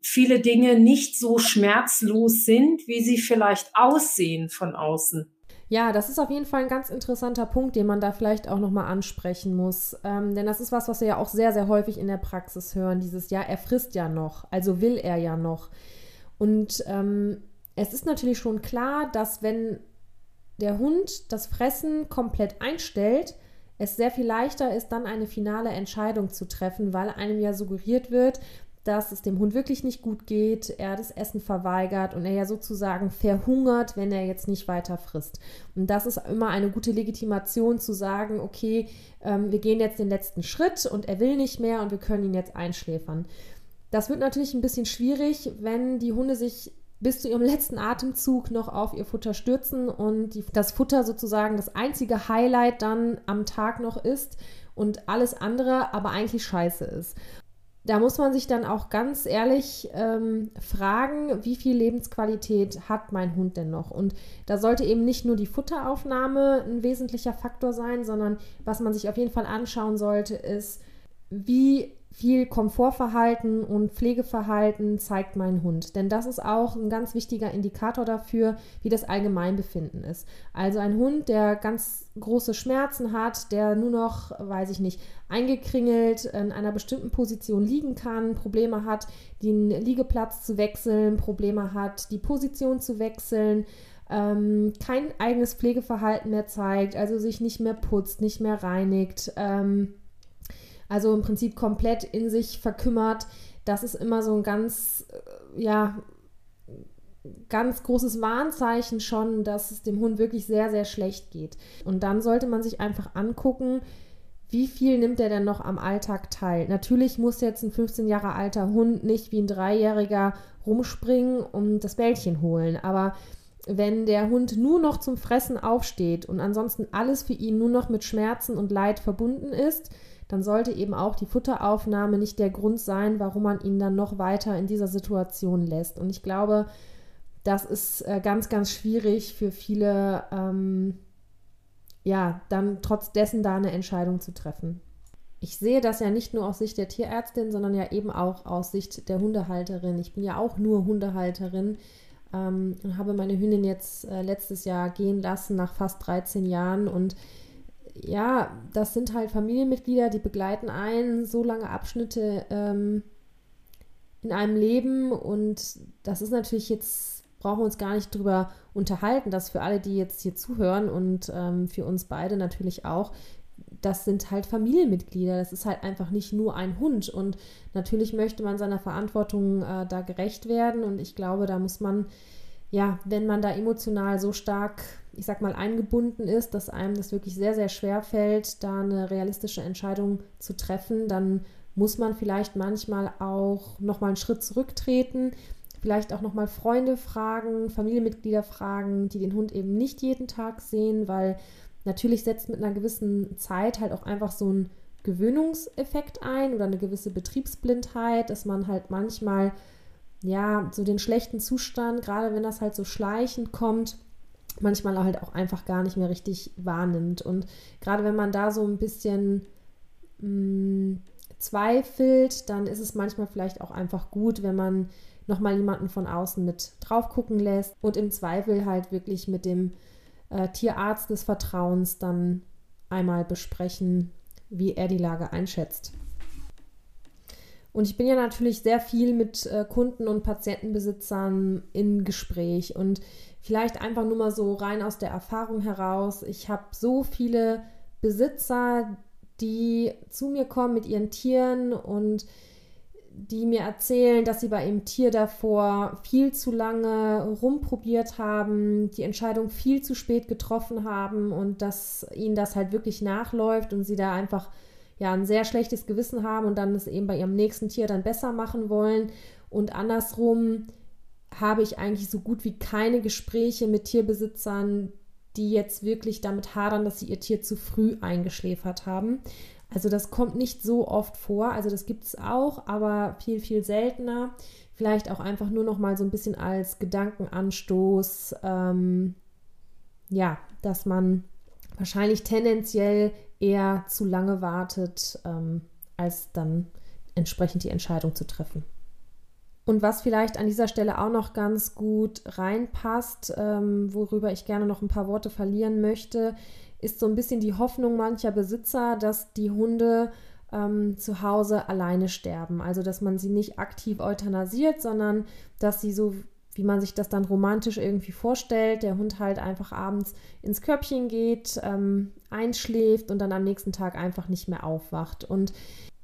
viele Dinge nicht so schmerzlos sind, wie sie vielleicht aussehen von außen. Ja, das ist auf jeden Fall ein ganz interessanter Punkt, den man da vielleicht auch nochmal ansprechen muss. Ähm, denn das ist was, was wir ja auch sehr, sehr häufig in der Praxis hören. Dieses, ja, er frisst ja noch, also will er ja noch. Und ähm, es ist natürlich schon klar, dass wenn der Hund das Fressen komplett einstellt, es sehr viel leichter ist, dann eine finale Entscheidung zu treffen, weil einem ja suggeriert wird, dass es dem Hund wirklich nicht gut geht, er das Essen verweigert und er ja sozusagen verhungert, wenn er jetzt nicht weiter frisst. Und das ist immer eine gute Legitimation zu sagen, okay, ähm, wir gehen jetzt den letzten Schritt und er will nicht mehr und wir können ihn jetzt einschläfern. Das wird natürlich ein bisschen schwierig, wenn die Hunde sich bis zu ihrem letzten Atemzug noch auf ihr Futter stürzen und die, das Futter sozusagen das einzige Highlight dann am Tag noch ist und alles andere aber eigentlich scheiße ist da muss man sich dann auch ganz ehrlich ähm, fragen, wie viel Lebensqualität hat mein Hund denn noch? Und da sollte eben nicht nur die Futteraufnahme ein wesentlicher Faktor sein, sondern was man sich auf jeden Fall anschauen sollte, ist, wie viel Komfortverhalten und Pflegeverhalten zeigt mein Hund. Denn das ist auch ein ganz wichtiger Indikator dafür, wie das Allgemeinbefinden ist. Also ein Hund, der ganz große Schmerzen hat, der nur noch, weiß ich nicht, eingekringelt in einer bestimmten Position liegen kann, Probleme hat, den Liegeplatz zu wechseln, Probleme hat, die Position zu wechseln, ähm, kein eigenes Pflegeverhalten mehr zeigt, also sich nicht mehr putzt, nicht mehr reinigt. Ähm, also im Prinzip komplett in sich verkümmert. Das ist immer so ein ganz, äh, ja, ganz großes Warnzeichen schon, dass es dem Hund wirklich sehr, sehr schlecht geht. Und dann sollte man sich einfach angucken, wie viel nimmt er denn noch am Alltag teil? Natürlich muss jetzt ein 15 Jahre alter Hund nicht wie ein Dreijähriger rumspringen und das Bällchen holen. Aber wenn der Hund nur noch zum Fressen aufsteht und ansonsten alles für ihn nur noch mit Schmerzen und Leid verbunden ist, dann sollte eben auch die Futteraufnahme nicht der Grund sein, warum man ihn dann noch weiter in dieser Situation lässt. Und ich glaube, das ist äh, ganz, ganz schwierig für viele, ähm, ja, dann trotz dessen da eine Entscheidung zu treffen. Ich sehe das ja nicht nur aus Sicht der Tierärztin, sondern ja eben auch aus Sicht der Hundehalterin. Ich bin ja auch nur Hundehalterin ähm, und habe meine Hündin jetzt äh, letztes Jahr gehen lassen nach fast 13 Jahren und ja, das sind halt Familienmitglieder, die begleiten einen so lange Abschnitte ähm, in einem Leben und das ist natürlich jetzt, brauchen wir uns gar nicht drüber unterhalten, dass für alle, die jetzt hier zuhören und ähm, für uns beide natürlich auch, das sind halt Familienmitglieder, das ist halt einfach nicht nur ein Hund und natürlich möchte man seiner Verantwortung äh, da gerecht werden und ich glaube, da muss man, ja, wenn man da emotional so stark ich sag mal, eingebunden ist, dass einem das wirklich sehr, sehr schwer fällt, da eine realistische Entscheidung zu treffen, dann muss man vielleicht manchmal auch nochmal einen Schritt zurücktreten, vielleicht auch nochmal Freunde fragen, Familienmitglieder fragen, die den Hund eben nicht jeden Tag sehen, weil Natürlich setzt mit einer gewissen Zeit halt auch einfach so ein Gewöhnungseffekt ein oder eine gewisse Betriebsblindheit, dass man halt manchmal ja so den schlechten Zustand, gerade wenn das halt so schleichend kommt, manchmal halt auch einfach gar nicht mehr richtig wahrnimmt. Und gerade wenn man da so ein bisschen mh, mm, zweifelt, dann ist es manchmal vielleicht auch einfach gut, wenn man nochmal jemanden von außen mit drauf gucken lässt und im Zweifel halt wirklich mit dem äh, Tierarzt des Vertrauens dann einmal besprechen, wie er die Lage einschätzt. Und ich bin ja natürlich sehr viel mit äh, Kunden und Patientenbesitzern in Gespräch und vielleicht einfach nur mal so rein aus der Erfahrung heraus. Ich habe so viele Besitzer, die zu mir kommen mit ihren Tieren und die mir erzählen, dass sie bei ihrem Tier davor viel zu lange rumprobiert haben, die Entscheidung viel zu spät getroffen haben und dass ihnen das halt wirklich nachläuft und sie da einfach ja ein sehr schlechtes Gewissen haben und dann es eben bei ihrem nächsten Tier dann besser machen wollen und andersrum habe ich eigentlich so gut wie keine Gespräche mit Tierbesitzern, die jetzt wirklich damit hadern, dass sie ihr Tier zu früh eingeschläfert haben. Also das kommt nicht so oft vor. Also das gibt es auch, aber viel, viel seltener. Vielleicht auch einfach nur noch mal so ein bisschen als Gedankenanstoß. Ähm, ja, dass man wahrscheinlich tendenziell eher zu lange wartet, ähm, als dann entsprechend die Entscheidung zu treffen. Und was vielleicht an dieser Stelle auch noch ganz gut reinpasst, ähm, worüber ich gerne noch ein paar Worte verlieren möchte, ist so ein bisschen die Hoffnung mancher Besitzer, dass die Hunde ähm, zu Hause alleine sterben. Also dass man sie nicht aktiv euthanasiert, sondern dass sie so, wie man sich das dann romantisch irgendwie vorstellt, der Hund halt einfach abends ins Körbchen geht, ähm, einschläft und dann am nächsten Tag einfach nicht mehr aufwacht. Und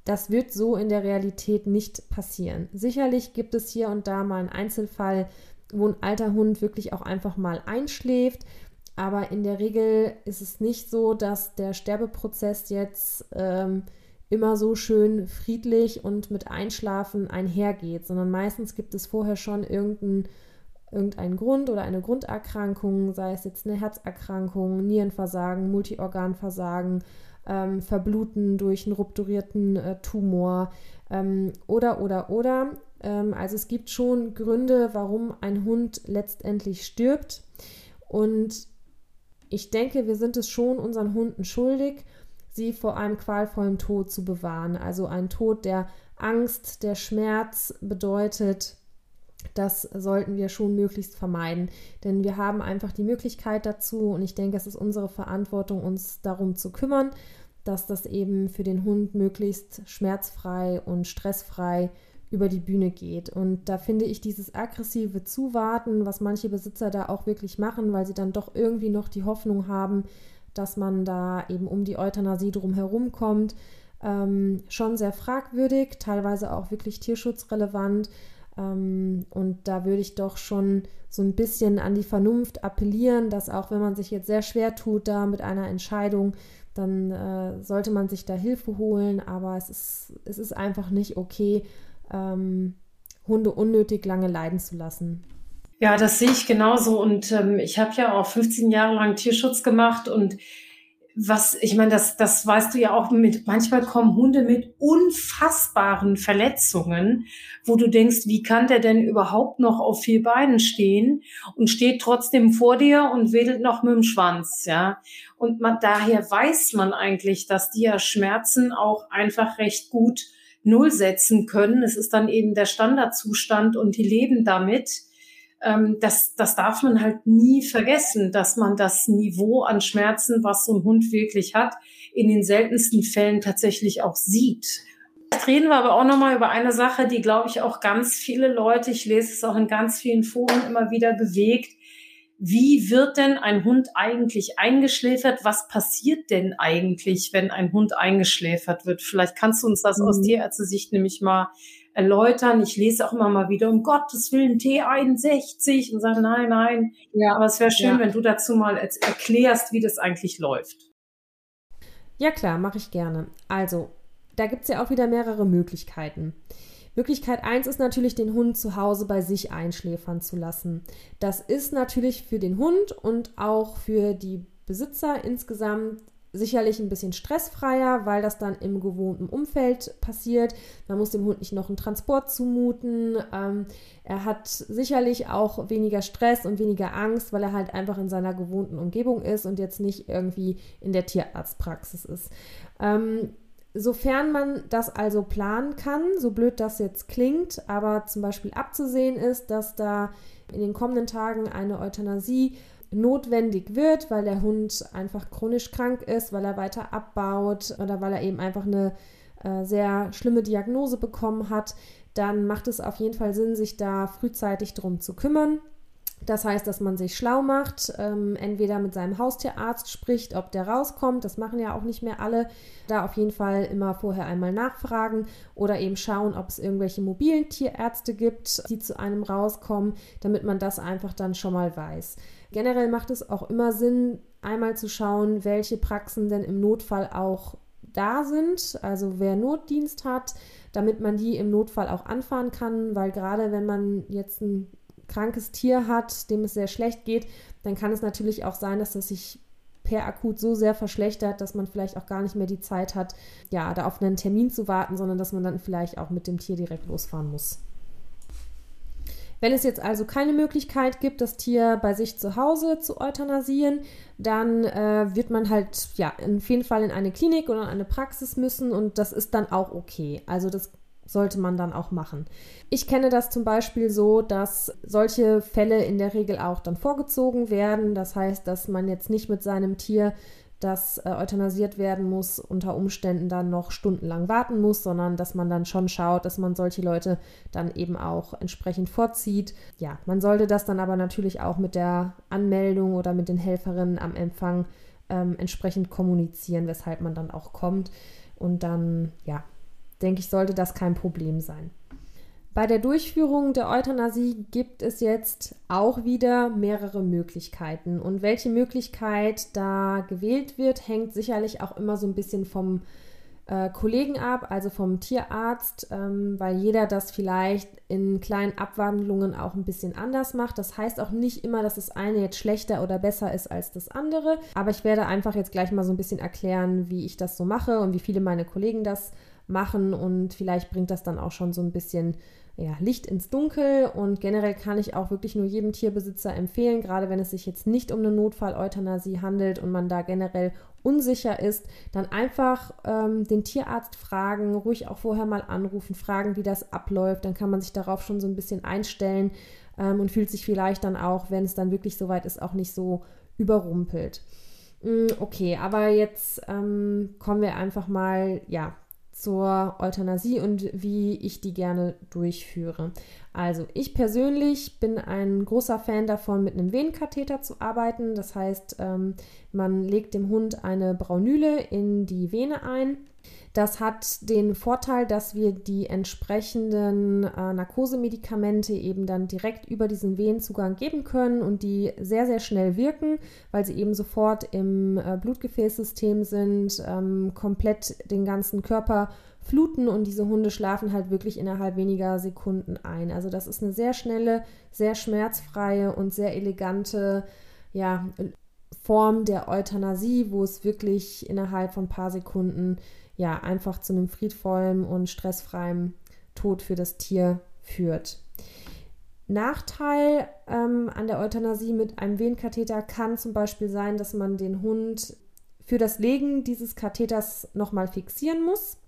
das wird so in der Realität nicht passieren. Sicherlich gibt es hier und da mal einen Einzelfall, wo ein alter Hund wirklich auch einfach mal einschläft. Aber in der Regel ist es nicht so, dass der Sterbeprozess jetzt ähm, immer so schön friedlich und mit Einschlafen einhergeht, sondern meistens gibt es vorher schon irgendeinen irgendeinen Grund oder eine Grunderkrankung, sei es jetzt eine Herzerkrankung, Nierenversagen, Multiorganversagen, ähm, Verbluten durch einen rupturierten äh, Tumor ähm, oder, oder, oder. Ähm, also es gibt schon Gründe, warum ein Hund letztendlich stirbt. Und ich denke, wir sind es schon unseren Hunden schuldig, sie vor einem qualvollen Tod zu bewahren. Also ein Tod, der Angst, der Schmerz bedeutet, das sollten wir schon möglichst vermeiden. Denn wir haben einfach die Möglichkeit dazu und ich denke, es ist unsere Verantwortung, uns darum zu kümmern, dass das eben für den Hund möglichst schmerzfrei und stressfrei über die Bühne geht. Und da finde ich dieses aggressive Zuwarten, was manche Besitzer da auch wirklich machen, weil sie dann doch irgendwie noch die Hoffnung haben, dass man da eben um die Euthanasie drum herum kommt, ähm, schon sehr fragwürdig, teilweise auch wirklich tierschutzrelevant. Ähm, und da würde ich doch schon so ein bisschen an die Vernunft appellieren, dass auch wenn man sich jetzt sehr schwer tut da mit einer Entscheidung, dann äh, sollte man sich da Hilfe holen. Aber es ist, es ist einfach nicht okay, ähm, Hunde unnötig lange leiden zu lassen. Ja, das sehe ich genauso. Und ähm, ich habe ja auch 15 Jahre lang Tierschutz gemacht und was, ich meine, das, das weißt du ja auch mit, manchmal kommen Hunde mit unfassbaren Verletzungen, wo du denkst, wie kann der denn überhaupt noch auf vier Beinen stehen und steht trotzdem vor dir und wedelt noch mit dem Schwanz, ja. Und man, daher weiß man eigentlich, dass die ja Schmerzen auch einfach recht gut Null setzen können. Es ist dann eben der Standardzustand und die leben damit. Ähm, das, das darf man halt nie vergessen, dass man das Niveau an Schmerzen, was so ein Hund wirklich hat, in den seltensten Fällen tatsächlich auch sieht. Jetzt reden wir aber auch nochmal über eine Sache, die, glaube ich, auch ganz viele Leute, ich lese es auch in ganz vielen Foren immer wieder bewegt, wie wird denn ein Hund eigentlich eingeschläfert? Was passiert denn eigentlich, wenn ein Hund eingeschläfert wird? Vielleicht kannst du uns das mhm. aus Tierärzte-Sicht nämlich mal erläutern. Ich lese auch immer mal wieder, um Gottes Willen, T61 und sage, nein, nein. Ja. Aber es wäre schön, ja. wenn du dazu mal erklärst, wie das eigentlich läuft. Ja klar, mache ich gerne. Also, da gibt es ja auch wieder mehrere Möglichkeiten. Möglichkeit 1 ist natürlich, den Hund zu Hause bei sich einschläfern zu lassen. Das ist natürlich für den Hund und auch für die Besitzer insgesamt sicherlich ein bisschen stressfreier, weil das dann im gewohnten Umfeld passiert. Man muss dem Hund nicht noch einen Transport zumuten. Ähm, er hat sicherlich auch weniger Stress und weniger Angst, weil er halt einfach in seiner gewohnten Umgebung ist und jetzt nicht irgendwie in der Tierarztpraxis ist. Ähm, Sofern man das also planen kann, so blöd das jetzt klingt, aber zum Beispiel abzusehen ist, dass da in den kommenden Tagen eine Euthanasie notwendig wird, weil der Hund einfach chronisch krank ist, weil er weiter abbaut oder weil er eben einfach eine äh, sehr schlimme Diagnose bekommen hat, dann macht es auf jeden Fall Sinn, sich da frühzeitig drum zu kümmern. Das heißt, dass man sich schlau macht, ähm, entweder mit seinem Haustierarzt spricht, ob der rauskommt, das machen ja auch nicht mehr alle, da auf jeden Fall immer vorher einmal nachfragen oder eben schauen, ob es irgendwelche mobilen Tierärzte gibt, die zu einem rauskommen, damit man das einfach dann schon mal weiß. Generell macht es auch immer Sinn, einmal zu schauen, welche Praxen denn im Notfall auch da sind, also wer Notdienst hat, damit man die im Notfall auch anfahren kann, weil gerade wenn man jetzt ein krankes Tier hat, dem es sehr schlecht geht, dann kann es natürlich auch sein, dass das sich per akut so sehr verschlechtert, dass man vielleicht auch gar nicht mehr die Zeit hat, ja, da auf einen Termin zu warten, sondern dass man dann vielleicht auch mit dem Tier direkt losfahren muss. Wenn es jetzt also keine Möglichkeit gibt, das Tier bei sich zu Hause zu euthanasieren, dann äh, wird man halt ja in jeden Fall in eine Klinik oder in eine Praxis müssen und das ist dann auch okay. Also das sollte man dann auch machen. Ich kenne das zum Beispiel so, dass solche Fälle in der Regel auch dann vorgezogen werden. Das heißt, dass man jetzt nicht mit seinem Tier das äh, euthanasiert werden muss, unter Umständen dann noch stundenlang warten muss, sondern dass man dann schon schaut, dass man solche Leute dann eben auch entsprechend vorzieht. Ja, man sollte das dann aber natürlich auch mit der Anmeldung oder mit den Helferinnen am Empfang ähm, entsprechend kommunizieren, weshalb man dann auch kommt. Und dann, ja, denke ich, sollte das kein Problem sein. Bei der Durchführung der Euthanasie gibt es jetzt auch wieder mehrere Möglichkeiten. Und welche Möglichkeit da gewählt wird, hängt sicherlich auch immer so ein bisschen vom äh, Kollegen ab, also vom Tierarzt, ähm, weil jeder das vielleicht in kleinen Abwandlungen auch ein bisschen anders macht. Das heißt auch nicht immer, dass das eine jetzt schlechter oder besser ist als das andere. Aber ich werde einfach jetzt gleich mal so ein bisschen erklären, wie ich das so mache und wie viele meine Kollegen das machen und vielleicht bringt das dann auch schon so ein bisschen ja, Licht ins Dunkel und generell kann ich auch wirklich nur jedem Tierbesitzer empfehlen, gerade wenn es sich jetzt nicht um eine Notfall-Euthanasie handelt und man da generell unsicher ist, dann einfach ähm, den Tierarzt fragen, ruhig auch vorher mal anrufen, fragen, wie das abläuft, dann kann man sich darauf schon so ein bisschen einstellen ähm, und fühlt sich vielleicht dann auch, wenn es dann wirklich soweit ist, auch nicht so überrumpelt. Mm, okay, aber jetzt ähm, kommen wir einfach mal, ja, zur Euthanasie und wie ich die gerne durchführe. Also ich persönlich bin ein großer Fan davon, mit einem Venenkatheter zu arbeiten. Das heißt, ähm, man legt dem Hund eine Braunüle in die Vene ein. Das hat den Vorteil, dass wir die entsprechenden äh, Narkosemedikamente eben dann direkt über diesen Venenzugang geben können und die sehr, sehr schnell wirken, weil sie eben sofort im äh, Blutgefäßsystem sind, ähm, komplett den ganzen Körper fluten und diese Hunde schlafen halt wirklich innerhalb weniger Sekunden ein. Also das ist eine sehr schnelle, sehr schmerzfreie und sehr elegante ja, Form der Euthanasie, wo es wirklich innerhalb von ein paar Sekunden ja einfach zu einem friedvollen und stressfreien Tod für das Tier führt. Nachteil ähm, an der Euthanasie mit einem Venenkatheter kann zum Beispiel sein, dass man den Hund für das Legen dieses Katheters nochmal fixieren muss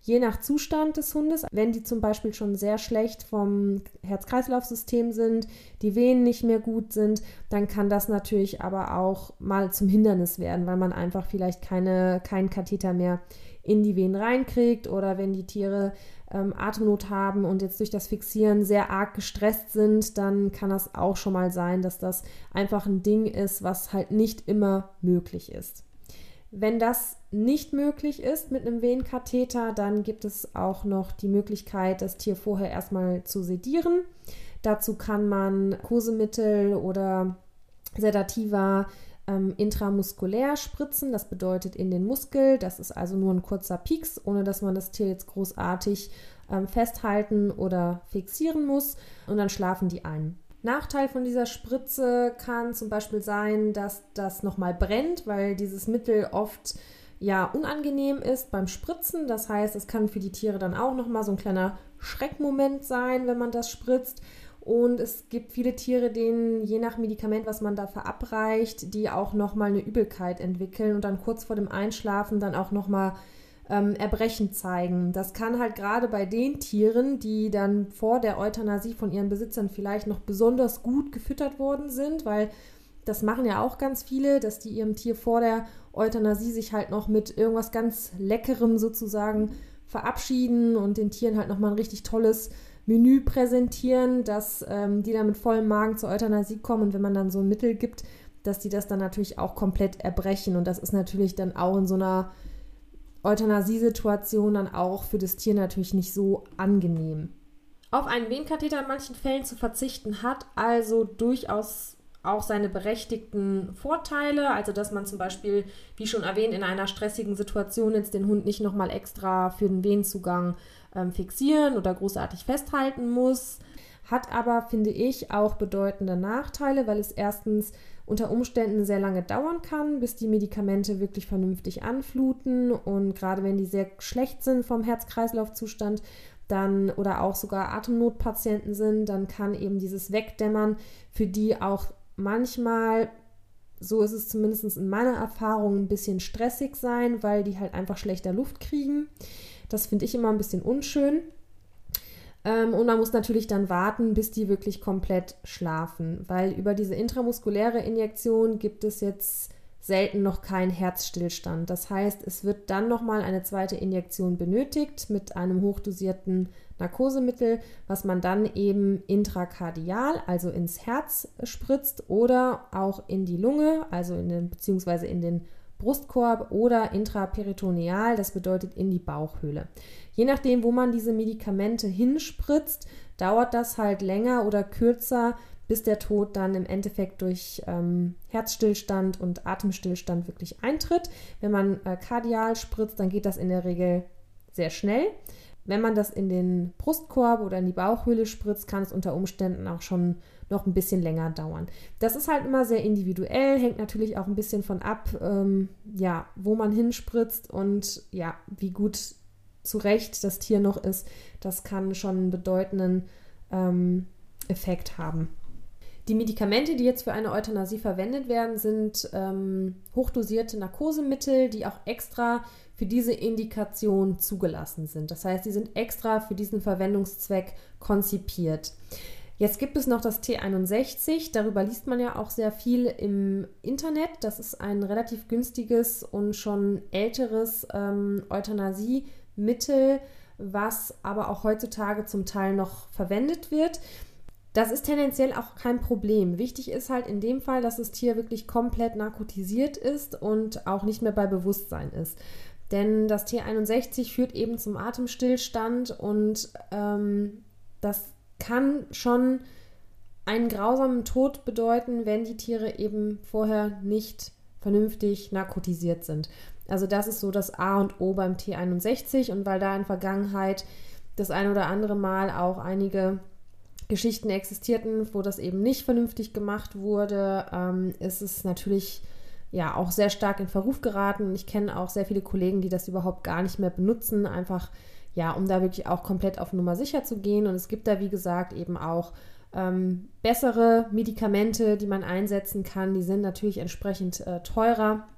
je nach Zustand des Hundes, wenn die zum Beispiel schon sehr schlecht vom Herz-Kreislauf-System sind, die Venen nicht mehr gut sind, dann kann das natürlich aber auch mal zum Hindernis werden, weil man einfach vielleicht keine, keinen Katheter mehr in die Venen reinkriegt oder wenn die Tiere ähm, Atemnot haben und jetzt durch das Fixieren sehr arg gestresst sind, dann kann das auch schon mal sein, dass das einfach ein Ding ist, was halt nicht immer möglich ist. Wenn das nicht möglich ist mit einem Venenkatheter, dann gibt es auch noch die Möglichkeit, das Tier vorher erstmal zu sedieren. Dazu kann man Kosemittel oder Sedativa ähm, intramuskulär spritzen. Das bedeutet in den Muskel. Das ist also nur ein kurzer Pieks, ohne dass man das Tier jetzt großartig ähm, festhalten oder fixieren muss. Und dann schlafen die ein. Nachteil von dieser Spritze kann zum Beispiel sein, dass das nochmal brennt, weil dieses Mittel oft ja unangenehm ist beim Spritzen. Das heißt, es kann für die Tiere dann auch nochmal so ein kleiner Schreckmoment sein, wenn man das spritzt. Und es gibt viele Tiere, denen je nach Medikament, was man da verabreicht, die auch nochmal eine Übelkeit entwickeln und dann kurz vor dem Einschlafen dann auch nochmal ähm, Erbrechen zeigen. Das kann halt gerade bei den Tieren, die dann vor der Euthanasie von ihren Besitzern vielleicht noch besonders gut gefüttert worden sind, weil das machen ja auch ganz viele, dass die ihrem Tier vor der Euthanasie sich halt noch mit irgendwas ganz Leckerem sozusagen verabschieden und den Tieren halt nochmal ein richtig tolles Menü präsentieren, dass ähm, die dann mit vollem Magen zur Euthanasie kommen und wenn man dann so ein Mittel gibt, dass die das dann natürlich auch komplett erbrechen und das ist natürlich dann auch in so einer Euthanasie-Situation dann auch für das Tier natürlich nicht so angenehm. Auf einen Venenkatheter in manchen Fällen zu verzichten hat also durchaus auch seine berechtigten Vorteile, also dass man zum Beispiel, wie schon erwähnt, in einer stressigen Situation jetzt den Hund nicht nochmal extra für den Venenzugang ähm, fixieren oder großartig festhalten muss, hat aber, finde ich, auch bedeutende Nachteile, weil es erstens unter Umständen sehr lange dauern kann, bis die Medikamente wirklich vernünftig anfluten. Und gerade wenn die sehr schlecht sind vom Herz-Kreislauf-Zustand, dann oder auch sogar Atemnotpatienten sind, dann kann eben dieses Wegdämmern für die auch manchmal, so ist es zumindest in meiner Erfahrung, ein bisschen stressig sein, weil die halt einfach schlechter Luft kriegen. Das finde ich immer ein bisschen unschön. Ähm, und man muss natürlich dann warten, bis die wirklich komplett schlafen, weil über diese intramuskuläre Injektion gibt es jetzt selten noch keinen Herzstillstand. Das heißt, es wird dann nochmal eine zweite Injektion benötigt mit einem hochdosierten Narkosemittel, was man dann eben intrakardial, also ins Herz spritzt oder auch in die Lunge, also in den, beziehungsweise in den Brustkorb oder intraperitoneal, das bedeutet in die Bauchhöhle. Je nachdem, wo man diese Medikamente hinspritzt, dauert das halt länger oder kürzer, bis der Tod dann im Endeffekt durch ähm, Herzstillstand und Atemstillstand wirklich eintritt. Wenn man äh, kardial spritzt, dann geht das in der Regel sehr schnell. Wenn man das in den Brustkorb oder in die Bauchhöhle spritzt, kann es unter Umständen auch schon noch ein bisschen länger dauern. Das ist halt immer sehr individuell, hängt natürlich auch ein bisschen von ab, ähm, ja, wo man hinspritzt und ja, wie gut zurecht das Tier noch ist. Das kann schon einen bedeutenden ähm, Effekt haben. Die Medikamente, die jetzt für eine Euthanasie verwendet werden, sind ähm, hochdosierte Narkosemittel, die auch extra für diese Indikation zugelassen sind. Das heißt, sie sind extra für diesen Verwendungszweck konzipiert. Jetzt gibt es noch das T61, darüber liest man ja auch sehr viel im Internet. Das ist ein relativ günstiges und schon älteres ähm, Euthanasiemittel, was aber auch heutzutage zum Teil noch verwendet wird. Das ist tendenziell auch kein Problem. Wichtig ist halt in dem Fall, dass das Tier wirklich komplett narkotisiert ist und auch nicht mehr bei Bewusstsein ist. Denn das T61 führt eben zum Atemstillstand und ähm, das kann schon einen grausamen Tod bedeuten, wenn die Tiere eben vorher nicht vernünftig narkotisiert sind. Also das ist so das A und O beim T61 und weil da in Vergangenheit das ein oder andere Mal auch einige Geschichten existierten, wo das eben nicht vernünftig gemacht wurde, ähm, ist es natürlich ja auch sehr stark in Verruf geraten. Ich kenne auch sehr viele Kollegen, die das überhaupt gar nicht mehr benutzen, einfach ja, um da wirklich auch komplett auf Nummer sicher zu gehen. Und es gibt da, wie gesagt, eben auch ähm, bessere Medikamente, die man einsetzen kann. Die sind natürlich entsprechend äh, teurer,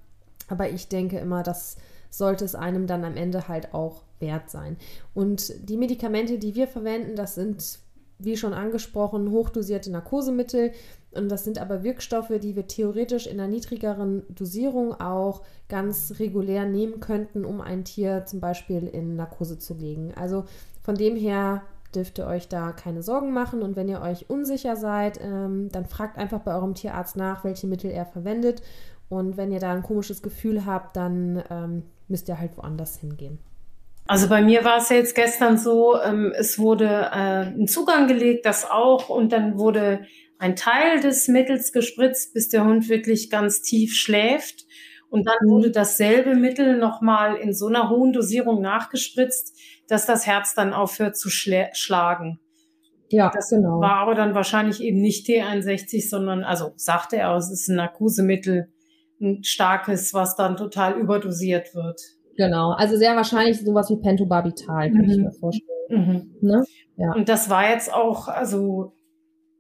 aber ich denke immer, das sollte es einem dann am Ende halt auch wert sein. Und die Medikamente, die wir verwenden, das sind wie schon angesprochen, hochdosierte Narkosemittel. Und das sind aber Wirkstoffe, die wir theoretisch in einer niedrigeren Dosierung auch ganz regulär nehmen könnten, um ein Tier zum Beispiel in Narkose zu legen. Also von dem her dürft ihr euch da keine Sorgen machen. Und wenn ihr euch unsicher seid, ähm, dann fragt einfach bei eurem Tierarzt nach, welche Mittel er verwendet. Und wenn ihr da ein komisches Gefühl habt, dann ähm, müsst ihr halt woanders hingehen. Also bei mir war es ja jetzt gestern so, ähm, es wurde äh, ein Zugang gelegt, das auch, und dann wurde ein Teil des Mittels gespritzt, bis der Hund wirklich ganz tief schläft. Und dann wurde dasselbe Mittel nochmal in so einer hohen Dosierung nachgespritzt, dass das Herz dann aufhört zu schlagen. Ja, das genau. war aber dann wahrscheinlich eben nicht T61, sondern, also sagte er, es ist ein Narkosemittel, ein starkes, was dann total überdosiert wird. Genau, also sehr wahrscheinlich sowas wie Pentobarbital, kann mhm. ich mir vorstellen. Mhm. Ne? Ja. Und das war jetzt auch, also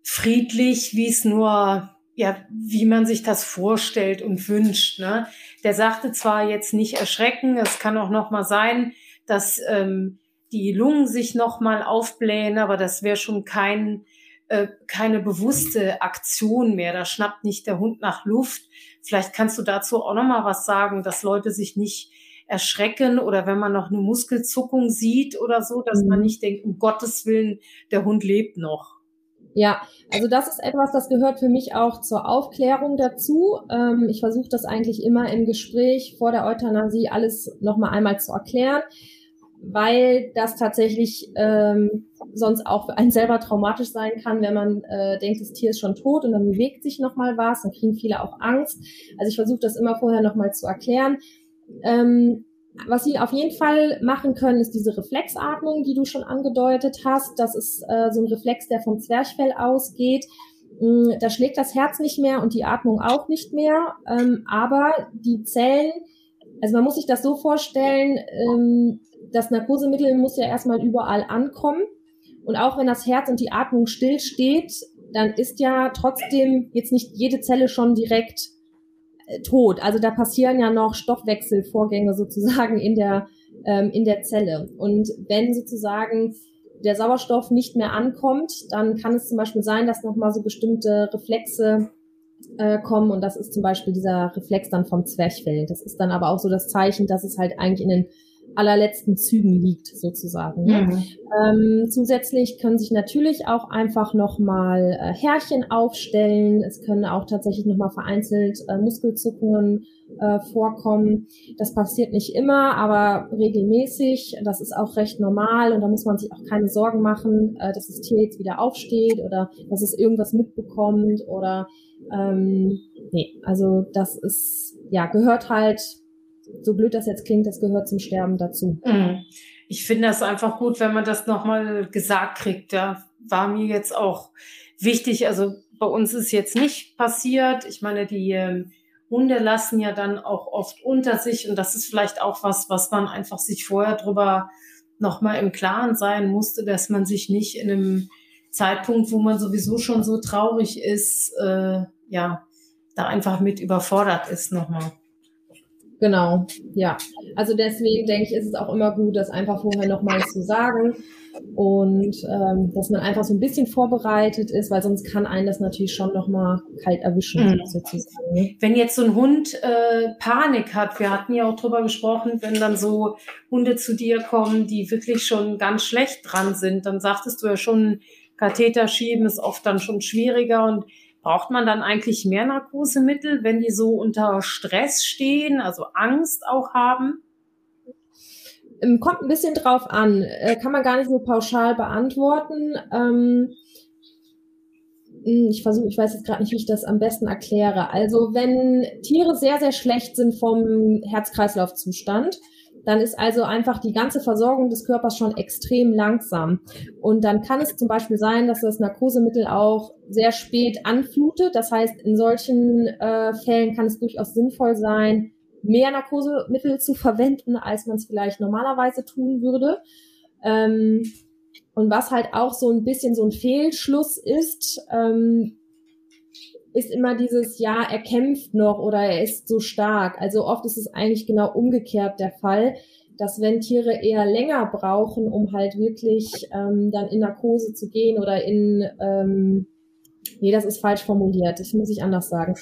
friedlich, wie es nur, ja, wie man sich das vorstellt und wünscht. Ne? Der sagte zwar jetzt nicht erschrecken, es kann auch noch mal sein, dass ähm, die Lungen sich noch mal aufblähen, aber das wäre schon kein äh, keine bewusste Aktion mehr. Da schnappt nicht der Hund nach Luft. Vielleicht kannst du dazu auch noch mal was sagen, dass Leute sich nicht erschrecken oder wenn man noch eine Muskelzuckung sieht oder so, dass man mhm. nicht denkt, um Gottes Willen, der Hund lebt noch. Ja, also das ist etwas, das gehört für mich auch zur Aufklärung dazu. Ähm, ich versuche das eigentlich immer im Gespräch vor der Euthanasie alles nochmal einmal zu erklären, weil das tatsächlich ähm, sonst auch für einen selber traumatisch sein kann, wenn man äh, denkt, das Tier ist schon tot und dann bewegt sich nochmal was, dann kriegen viele auch Angst. Also ich versuche das immer vorher nochmal zu erklären. Ähm, was sie auf jeden Fall machen können, ist diese Reflexatmung, die du schon angedeutet hast. Das ist äh, so ein Reflex, der vom Zwerchfell ausgeht. Mm, da schlägt das Herz nicht mehr und die Atmung auch nicht mehr. Ähm, aber die Zellen, also man muss sich das so vorstellen, ähm, das Narkosemittel muss ja erstmal überall ankommen. Und auch wenn das Herz und die Atmung still steht, dann ist ja trotzdem jetzt nicht jede Zelle schon direkt äh, tot. Also da passieren ja noch Stoffwechselvorgänge sozusagen in der, ähm, in der Zelle. Und wenn sozusagen der Sauerstoff nicht mehr ankommt, dann kann es zum Beispiel sein, dass nochmal so bestimmte Reflexe äh, kommen und das ist zum Beispiel dieser Reflex dann vom Zwerchfell. Das ist dann aber auch so das Zeichen, dass es halt eigentlich in den allerletzten Zügen liegt, sozusagen. Ne? Mhm. Ähm, zusätzlich können sich natürlich auch einfach nochmal äh, Härchen aufstellen. Es können auch tatsächlich nochmal vereinzelt äh, Muskelzuckungen äh, vorkommen. Das passiert nicht immer, aber regelmäßig. Das ist auch recht normal und da muss man sich auch keine Sorgen machen, äh, dass das Tier jetzt wieder aufsteht oder dass es irgendwas mitbekommt oder ähm, nee, also das ist ja gehört halt so blöd das jetzt klingt, das gehört zum Sterben dazu. Mhm. Ich finde das einfach gut, wenn man das nochmal gesagt kriegt. Ja, war mir jetzt auch wichtig. Also bei uns ist jetzt nicht passiert. Ich meine, die äh, Hunde lassen ja dann auch oft unter sich und das ist vielleicht auch was, was man einfach sich vorher drüber nochmal im Klaren sein musste, dass man sich nicht in einem Zeitpunkt, wo man sowieso schon so traurig ist, äh, ja, da einfach mit überfordert ist nochmal. Genau, ja. Also deswegen denke ich, ist es auch immer gut, das einfach vorher nochmal zu sagen und ähm, dass man einfach so ein bisschen vorbereitet ist, weil sonst kann einen das natürlich schon nochmal kalt erwischen. Mhm. Sozusagen. Ne? Wenn jetzt so ein Hund äh, Panik hat, wir hatten ja auch drüber gesprochen, wenn dann so Hunde zu dir kommen, die wirklich schon ganz schlecht dran sind, dann sagtest du ja schon, Katheter schieben ist oft dann schon schwieriger und Braucht man dann eigentlich mehr Narkosemittel, wenn die so unter Stress stehen, also Angst auch haben? Ähm, kommt ein bisschen drauf an. Äh, kann man gar nicht so pauschal beantworten. Ähm, hm, ich versuche, ich weiß jetzt gerade nicht, wie ich das am besten erkläre. Also wenn Tiere sehr, sehr schlecht sind vom Herz-Kreislauf-Zustand, dann ist also einfach die ganze Versorgung des Körpers schon extrem langsam. Und dann kann es zum Beispiel sein, dass das Narkosemittel auch sehr spät anflutet. Das heißt, in solchen äh, Fällen kann es durchaus sinnvoll sein, mehr Narkosemittel zu verwenden, als man es vielleicht normalerweise tun würde. Ähm, und was halt auch so ein bisschen so ein Fehlschluss ist, ähm, ist immer dieses, ja, er kämpft noch oder er ist so stark. Also oft ist es eigentlich genau umgekehrt der Fall, dass wenn Tiere eher länger brauchen, um halt wirklich ähm, dann in Narkose zu gehen oder in, ähm, nee, das ist falsch formuliert, das muss ich anders sagen.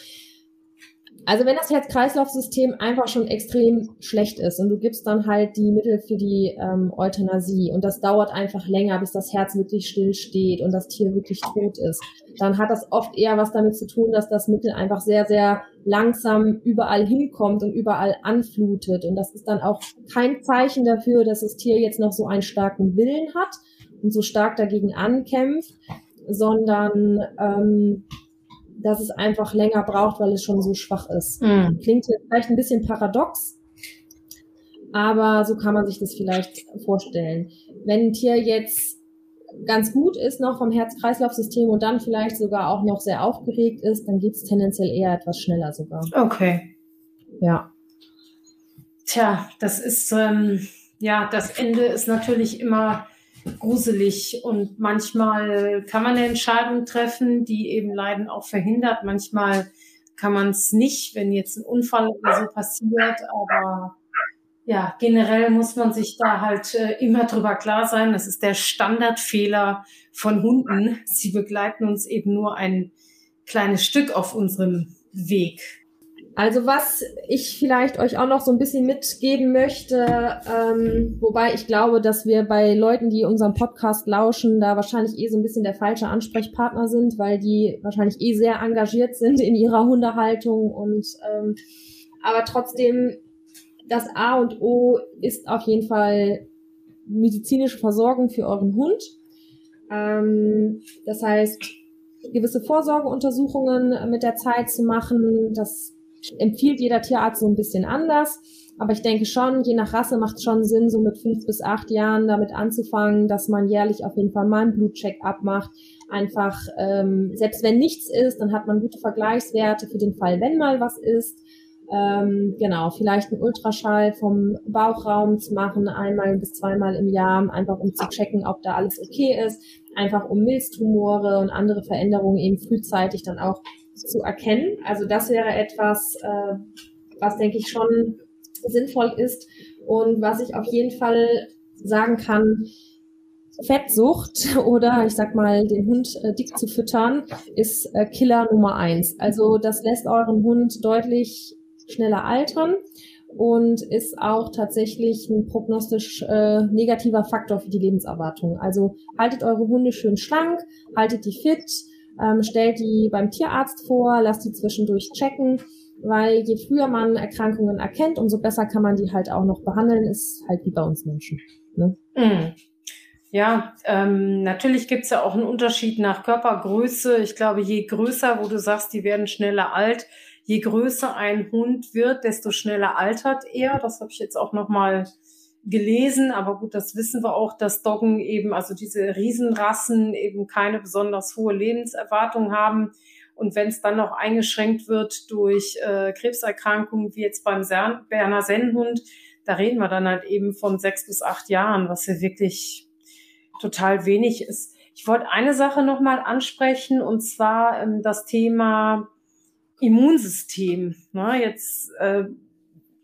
Also wenn das Herz-Kreislauf-System einfach schon extrem schlecht ist und du gibst dann halt die Mittel für die ähm, Euthanasie und das dauert einfach länger, bis das Herz wirklich still steht und das Tier wirklich tot ist, dann hat das oft eher was damit zu tun, dass das Mittel einfach sehr, sehr langsam überall hinkommt und überall anflutet. Und das ist dann auch kein Zeichen dafür, dass das Tier jetzt noch so einen starken Willen hat und so stark dagegen ankämpft, sondern ähm, dass es einfach länger braucht, weil es schon so schwach ist. Mhm. Klingt jetzt vielleicht ein bisschen paradox, aber so kann man sich das vielleicht vorstellen. Wenn ein Tier jetzt ganz gut ist noch vom Herz-Kreislauf-System und dann vielleicht sogar auch noch sehr aufgeregt ist, dann geht es tendenziell eher etwas schneller sogar. Okay. Ja. Tja, das ist, ähm, ja, das Ende ist natürlich immer gruselig und manchmal kann man eine Entscheidung treffen, die eben Leiden auch verhindert. Manchmal kann man es nicht, wenn jetzt ein Unfall oder so passiert, aber ja, generell muss man sich da halt äh, immer drüber klar sein. Das ist der Standardfehler von Hunden. Sie begleiten uns eben nur ein kleines Stück auf unserem Weg. Also was ich vielleicht euch auch noch so ein bisschen mitgeben möchte, ähm, wobei ich glaube, dass wir bei Leuten, die unserem Podcast lauschen, da wahrscheinlich eh so ein bisschen der falsche Ansprechpartner sind, weil die wahrscheinlich eh sehr engagiert sind in ihrer Hundehaltung und ähm, aber trotzdem das A und O ist auf jeden Fall medizinische Versorgung für euren Hund. Ähm, das heißt, gewisse Vorsorgeuntersuchungen mit der Zeit zu machen. Das empfiehlt jeder Tierarzt so ein bisschen anders. Aber ich denke schon, je nach Rasse macht es schon Sinn, so mit fünf bis acht Jahren damit anzufangen, dass man jährlich auf jeden Fall mal einen Blutcheck abmacht. Einfach, ähm, selbst wenn nichts ist, dann hat man gute Vergleichswerte für den Fall, wenn mal was ist. Ähm, genau, vielleicht einen Ultraschall vom Bauchraum zu machen, einmal bis zweimal im Jahr, einfach um zu checken, ob da alles okay ist, einfach um Milztumore und andere Veränderungen eben frühzeitig dann auch zu erkennen. Also das wäre etwas, äh, was denke ich schon sinnvoll ist und was ich auf jeden Fall sagen kann, Fettsucht oder ich sag mal, den Hund äh, dick zu füttern, ist äh, Killer Nummer eins. Also das lässt euren Hund deutlich schneller altern und ist auch tatsächlich ein prognostisch äh, negativer Faktor für die Lebenserwartung. Also haltet eure Hunde schön schlank, haltet die fit, ähm, stellt die beim Tierarzt vor, lasst die zwischendurch checken, weil je früher man Erkrankungen erkennt, umso besser kann man die halt auch noch behandeln, ist halt wie bei uns Menschen. Ne? Mm. Ja, ähm, natürlich gibt's ja auch einen Unterschied nach Körpergröße. Ich glaube, je größer, wo du sagst, die werden schneller alt, je größer ein Hund wird, desto schneller altert er. Das habe ich jetzt auch noch mal gelesen, aber gut, das wissen wir auch, dass Doggen eben, also diese Riesenrassen eben keine besonders hohe Lebenserwartung haben. Und wenn es dann noch eingeschränkt wird durch äh, Krebserkrankungen, wie jetzt beim Berner Sennenhund, da reden wir dann halt eben von sechs bis acht Jahren, was ja wirklich total wenig ist. Ich wollte eine Sache nochmal ansprechen, und zwar ähm, das Thema Immunsystem. Na, jetzt äh,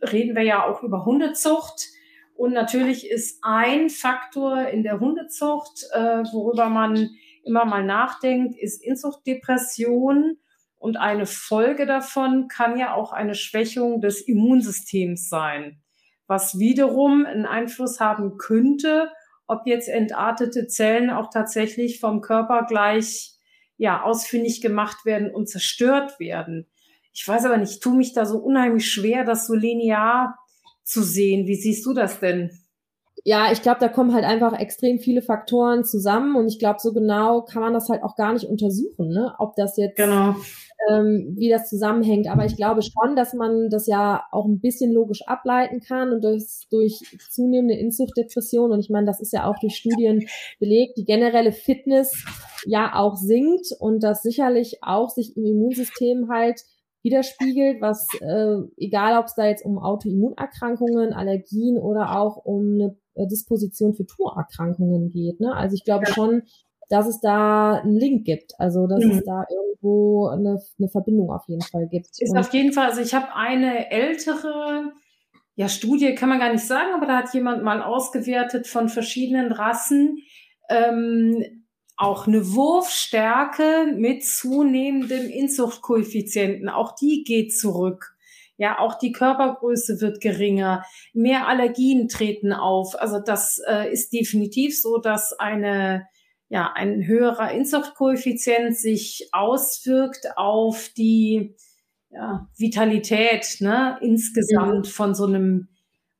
reden wir ja auch über Hundezucht. Und natürlich ist ein Faktor in der Hundezucht, äh, worüber man immer mal nachdenkt, ist Inzuchtdepression. Und eine Folge davon kann ja auch eine Schwächung des Immunsystems sein, was wiederum einen Einfluss haben könnte, ob jetzt entartete Zellen auch tatsächlich vom Körper gleich ja, ausfindig gemacht werden und zerstört werden. Ich weiß aber nicht, ich tue mich da so unheimlich schwer, das so linear zu sehen. Wie siehst du das denn? Ja, ich glaube, da kommen halt einfach extrem viele Faktoren zusammen und ich glaube, so genau kann man das halt auch gar nicht untersuchen, ne? ob das jetzt, genau. ähm, wie das zusammenhängt. Aber ich glaube schon, dass man das ja auch ein bisschen logisch ableiten kann und das durch zunehmende Inzuchtdepression und ich meine, das ist ja auch durch Studien belegt, die generelle Fitness ja auch sinkt und das sicherlich auch sich im Immunsystem halt widerspiegelt, was äh, egal ob es da jetzt um Autoimmunerkrankungen, Allergien oder auch um eine äh, Disposition für Tumorerkrankungen geht. Ne? Also ich glaube ja. schon, dass es da einen Link gibt, also dass mhm. es da irgendwo eine, eine Verbindung auf jeden Fall gibt. Ist Und auf jeden Fall, also ich habe eine ältere ja, Studie kann man gar nicht sagen, aber da hat jemand mal ausgewertet von verschiedenen Rassen, ähm, auch eine Wurfstärke mit zunehmendem Inzuchtkoeffizienten. Auch die geht zurück. Ja, auch die Körpergröße wird geringer. Mehr Allergien treten auf. Also das äh, ist definitiv so, dass eine ja, ein höherer Inzuchtkoeffizient sich auswirkt auf die ja, Vitalität ne, insgesamt mhm. von so einem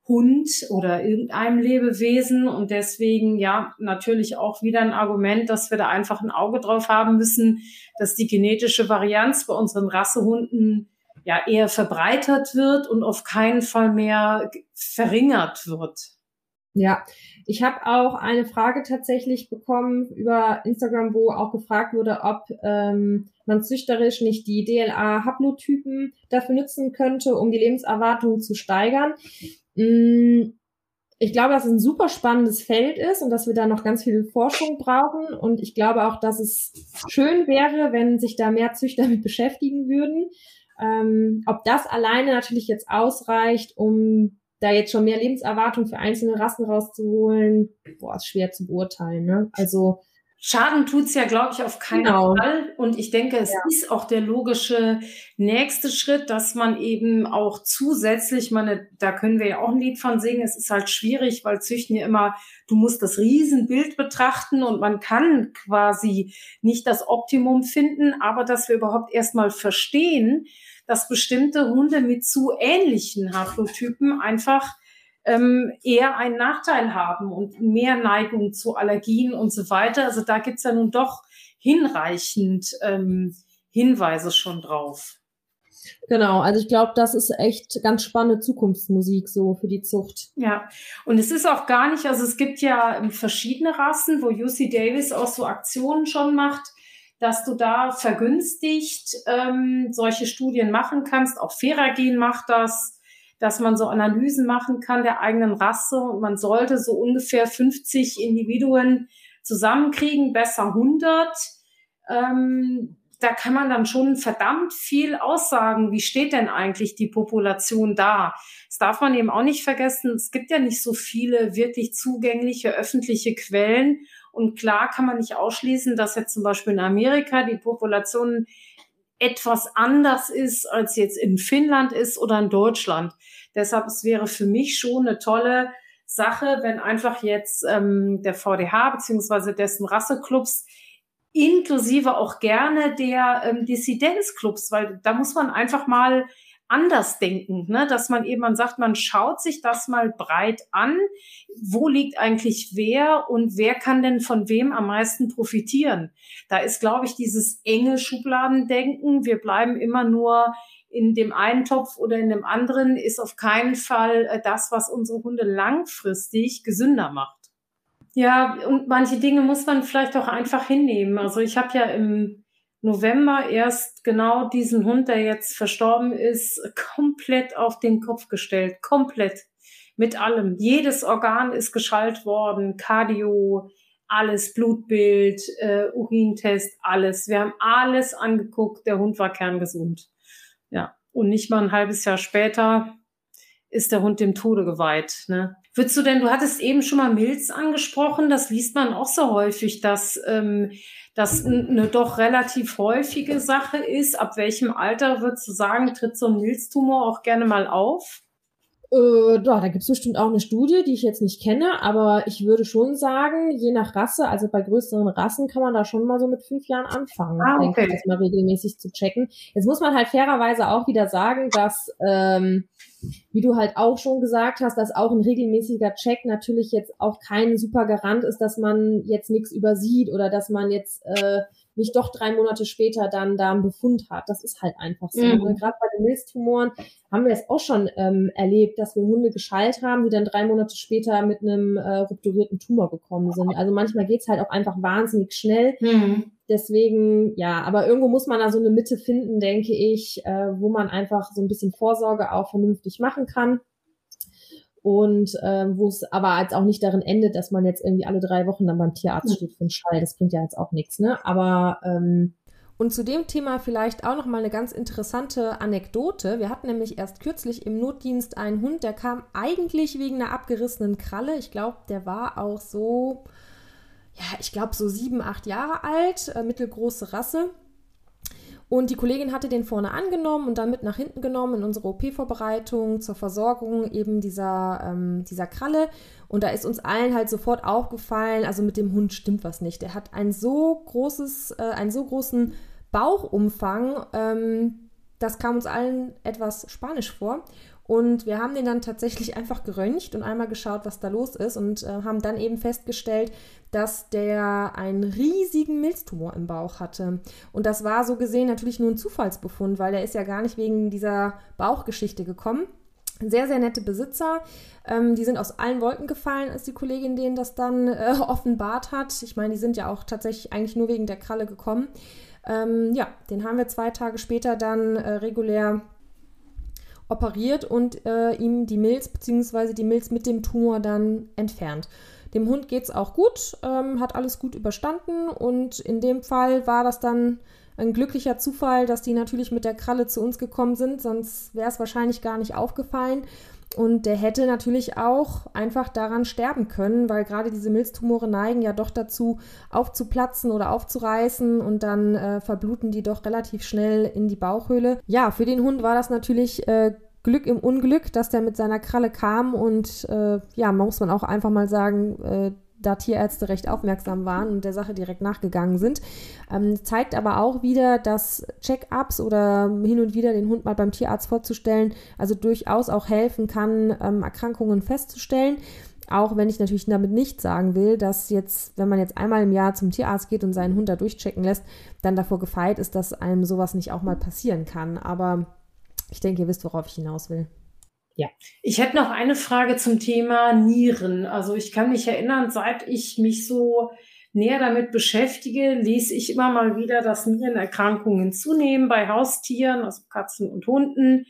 Hund oder irgendeinem Lebewesen und deswegen ja natürlich auch wieder ein Argument, dass wir da einfach ein Auge drauf haben müssen, dass die genetische Varianz bei unseren Rassehunden ja eher verbreitert wird und auf keinen Fall mehr verringert wird. Ja, Ich habe auch eine Frage tatsächlich bekommen über Instagram, wo auch gefragt wurde, ob ähm, man züchterisch nicht die DLA-Haplotypen dafür nutzen könnte, um die Lebenserwartung zu steigern. Mm, ich glaube, dass es ein super spannendes Feld ist und dass wir da noch ganz viel Forschung brauchen. Und ich glaube auch, dass es schön wäre, wenn sich da mehr Züchter mit beschäftigen würden. Ähm, ob das alleine natürlich jetzt ausreicht, um da jetzt schon mehr Lebenserwartung für einzelne Rassen rauszuholen, boah, ist schwer zu beurteilen. Ne? Also Schaden tut's ja, glaube ich, auf keinen genau. Fall. Und ich denke, es ja. ist auch der logische nächste Schritt, dass man eben auch zusätzlich, meine, da können wir ja auch ein Lied von singen. Es ist halt schwierig, weil Züchten ja immer, du musst das Riesenbild betrachten und man kann quasi nicht das Optimum finden, aber dass wir überhaupt erstmal verstehen, dass bestimmte Hunde mit zu ähnlichen Haplotypen einfach ähm, eher einen Nachteil haben und mehr Neigung zu Allergien und so weiter. Also da gibt's ja nun doch hinreichend ähm, Hinweise schon drauf. Genau, also ich glaube, das ist echt ganz spannende Zukunftsmusik so für die Zucht. Ja, und es ist auch gar nicht, also es gibt ja ähm, verschiedene Rassen, wo UC Davis auch so Aktionen schon macht, dass du da vergünstigt ähm, solche Studien machen kannst. Auch Feragen macht das dass man so Analysen machen kann der eigenen Rasse und man sollte so ungefähr 50 Individuen zusammenkriegen, besser 100. Ähm, da kann man dann schon verdammt viel aussagen. Wie steht denn eigentlich die Population da? Das darf man eben auch nicht vergessen. Es gibt ja nicht so viele wirklich zugängliche öffentliche Quellen. Und klar kann man nicht ausschließen, dass jetzt zum Beispiel in Amerika die Population etwas anders ist, als jetzt in Finnland ist oder in Deutschland. Deshalb es wäre für mich schon eine tolle Sache, wenn einfach jetzt ähm, der VDH beziehungsweise dessen Rasseclubs inklusive auch gerne der ähm, Dissidenzclubs, weil da muss man einfach mal anders denken, ne? dass man eben, man sagt, man schaut sich das mal breit an, wo liegt eigentlich wer und wer kann denn von wem am meisten profitieren. Da ist, glaube ich, dieses enge Schubladendenken, wir bleiben immer nur in dem einen Topf oder in dem anderen, ist auf keinen Fall äh, das, was unsere Hunde langfristig gesünder macht. Ja, und manche Dinge muss man vielleicht auch einfach hinnehmen. Also ich habe ja im November erst genau diesen Hund, der jetzt verstorben ist, komplett auf den Kopf gestellt. Komplett. Mit allem. Jedes Organ ist geschaltet worden. Cardio, alles, Blutbild, äh, Urintest, alles. Wir haben alles angeguckt. Der Hund war kerngesund. Ja. Und nicht mal ein halbes Jahr später ist der Hund dem Tode geweiht. Ne? Würdest du denn, du hattest eben schon mal Milz angesprochen, das liest man auch so häufig, dass ähm, das eine doch relativ häufige Sache ist. Ab welchem Alter würdest du sagen, tritt so ein Milztumor auch gerne mal auf? Äh, da gibt es bestimmt auch eine Studie, die ich jetzt nicht kenne, aber ich würde schon sagen, je nach Rasse, also bei größeren Rassen kann man da schon mal so mit fünf Jahren anfangen, ah, okay. denke ich, das mal regelmäßig zu checken. Jetzt muss man halt fairerweise auch wieder sagen, dass, ähm, wie du halt auch schon gesagt hast, dass auch ein regelmäßiger Check natürlich jetzt auch kein super Garant ist, dass man jetzt nichts übersieht oder dass man jetzt äh, nicht doch drei Monate später dann da einen Befund hat. Das ist halt einfach so. Mhm. Ne? Gerade bei den Milztumoren haben wir es auch schon ähm, erlebt, dass wir Hunde geschallt haben, die dann drei Monate später mit einem äh, rupturierten Tumor gekommen sind. Also manchmal geht's halt auch einfach wahnsinnig schnell. Mhm. Deswegen, ja, aber irgendwo muss man da so eine Mitte finden, denke ich, äh, wo man einfach so ein bisschen Vorsorge auch vernünftig machen kann und ähm, wo es aber jetzt auch nicht darin endet, dass man jetzt irgendwie alle drei Wochen dann beim Tierarzt steht für einen Schall. Das bringt ja jetzt auch nichts, ne? Aber ähm, und zu dem Thema vielleicht auch noch mal eine ganz interessante Anekdote. Wir hatten nämlich erst kürzlich im Notdienst einen Hund, der kam eigentlich wegen einer abgerissenen Kralle. Ich glaube, der war auch so, ja, ich glaube so sieben, acht Jahre alt, äh, mittelgroße Rasse. Und die Kollegin hatte den vorne angenommen und dann mit nach hinten genommen in unsere OP-Vorbereitung zur Versorgung eben dieser, ähm, dieser Kralle. Und da ist uns allen halt sofort aufgefallen, also mit dem Hund stimmt was nicht. Der hat ein so großes, äh, einen so großen Bauchumfang, ähm, das kam uns allen etwas spanisch vor. Und wir haben den dann tatsächlich einfach geröntgt und einmal geschaut, was da los ist und äh, haben dann eben festgestellt, dass der einen riesigen Milztumor im Bauch hatte. Und das war so gesehen natürlich nur ein Zufallsbefund, weil er ist ja gar nicht wegen dieser Bauchgeschichte gekommen. Sehr, sehr nette Besitzer. Ähm, die sind aus allen Wolken gefallen, als die Kollegin denen das dann äh, offenbart hat. Ich meine, die sind ja auch tatsächlich eigentlich nur wegen der Kralle gekommen. Ähm, ja, den haben wir zwei Tage später dann äh, regulär operiert und äh, ihm die Milz bzw. die Milz mit dem Tumor dann entfernt. Dem Hund geht es auch gut, ähm, hat alles gut überstanden und in dem Fall war das dann ein glücklicher Zufall, dass die natürlich mit der Kralle zu uns gekommen sind, sonst wäre es wahrscheinlich gar nicht aufgefallen. Und der hätte natürlich auch einfach daran sterben können, weil gerade diese Milztumore neigen ja doch dazu, aufzuplatzen oder aufzureißen und dann äh, verbluten die doch relativ schnell in die Bauchhöhle. Ja, für den Hund war das natürlich äh, Glück im Unglück, dass der mit seiner Kralle kam und äh, ja, muss man auch einfach mal sagen, äh, da Tierärzte recht aufmerksam waren und der Sache direkt nachgegangen sind. Ähm, zeigt aber auch wieder, dass Check-ups oder hin und wieder den Hund mal beim Tierarzt vorzustellen, also durchaus auch helfen kann, ähm, Erkrankungen festzustellen. Auch wenn ich natürlich damit nicht sagen will, dass jetzt, wenn man jetzt einmal im Jahr zum Tierarzt geht und seinen Hund da durchchecken lässt, dann davor gefeit ist, dass einem sowas nicht auch mal passieren kann. Aber ich denke, ihr wisst, worauf ich hinaus will. Ja, ich hätte noch eine Frage zum Thema Nieren. Also ich kann mich erinnern, seit ich mich so näher damit beschäftige, lese ich immer mal wieder, dass Nierenerkrankungen zunehmen bei Haustieren, also Katzen und Hunden.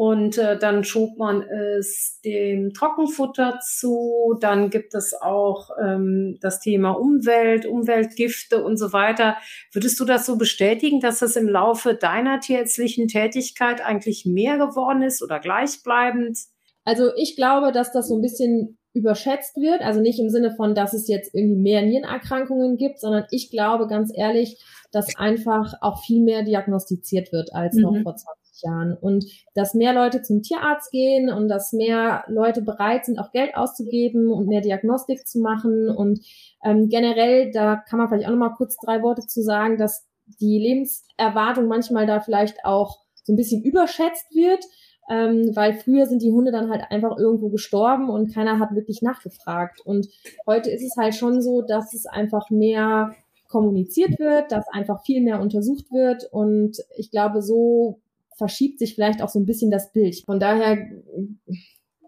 Und äh, dann schob man es dem Trockenfutter zu. Dann gibt es auch ähm, das Thema Umwelt, Umweltgifte und so weiter. Würdest du das so bestätigen, dass es im Laufe deiner tierärztlichen Tätigkeit eigentlich mehr geworden ist oder gleichbleibend? Also ich glaube, dass das so ein bisschen überschätzt wird. Also nicht im Sinne von, dass es jetzt irgendwie mehr Nierenerkrankungen gibt, sondern ich glaube ganz ehrlich, dass einfach auch viel mehr diagnostiziert wird als mhm. noch vor 20 Jahren. Und dass mehr Leute zum Tierarzt gehen und dass mehr Leute bereit sind, auch Geld auszugeben und mehr Diagnostik zu machen. Und ähm, generell, da kann man vielleicht auch nochmal kurz drei Worte zu sagen, dass die Lebenserwartung manchmal da vielleicht auch so ein bisschen überschätzt wird. Ähm, weil früher sind die Hunde dann halt einfach irgendwo gestorben und keiner hat wirklich nachgefragt. Und heute ist es halt schon so, dass es einfach mehr kommuniziert wird, dass einfach viel mehr untersucht wird und ich glaube, so verschiebt sich vielleicht auch so ein bisschen das Bild. Von daher,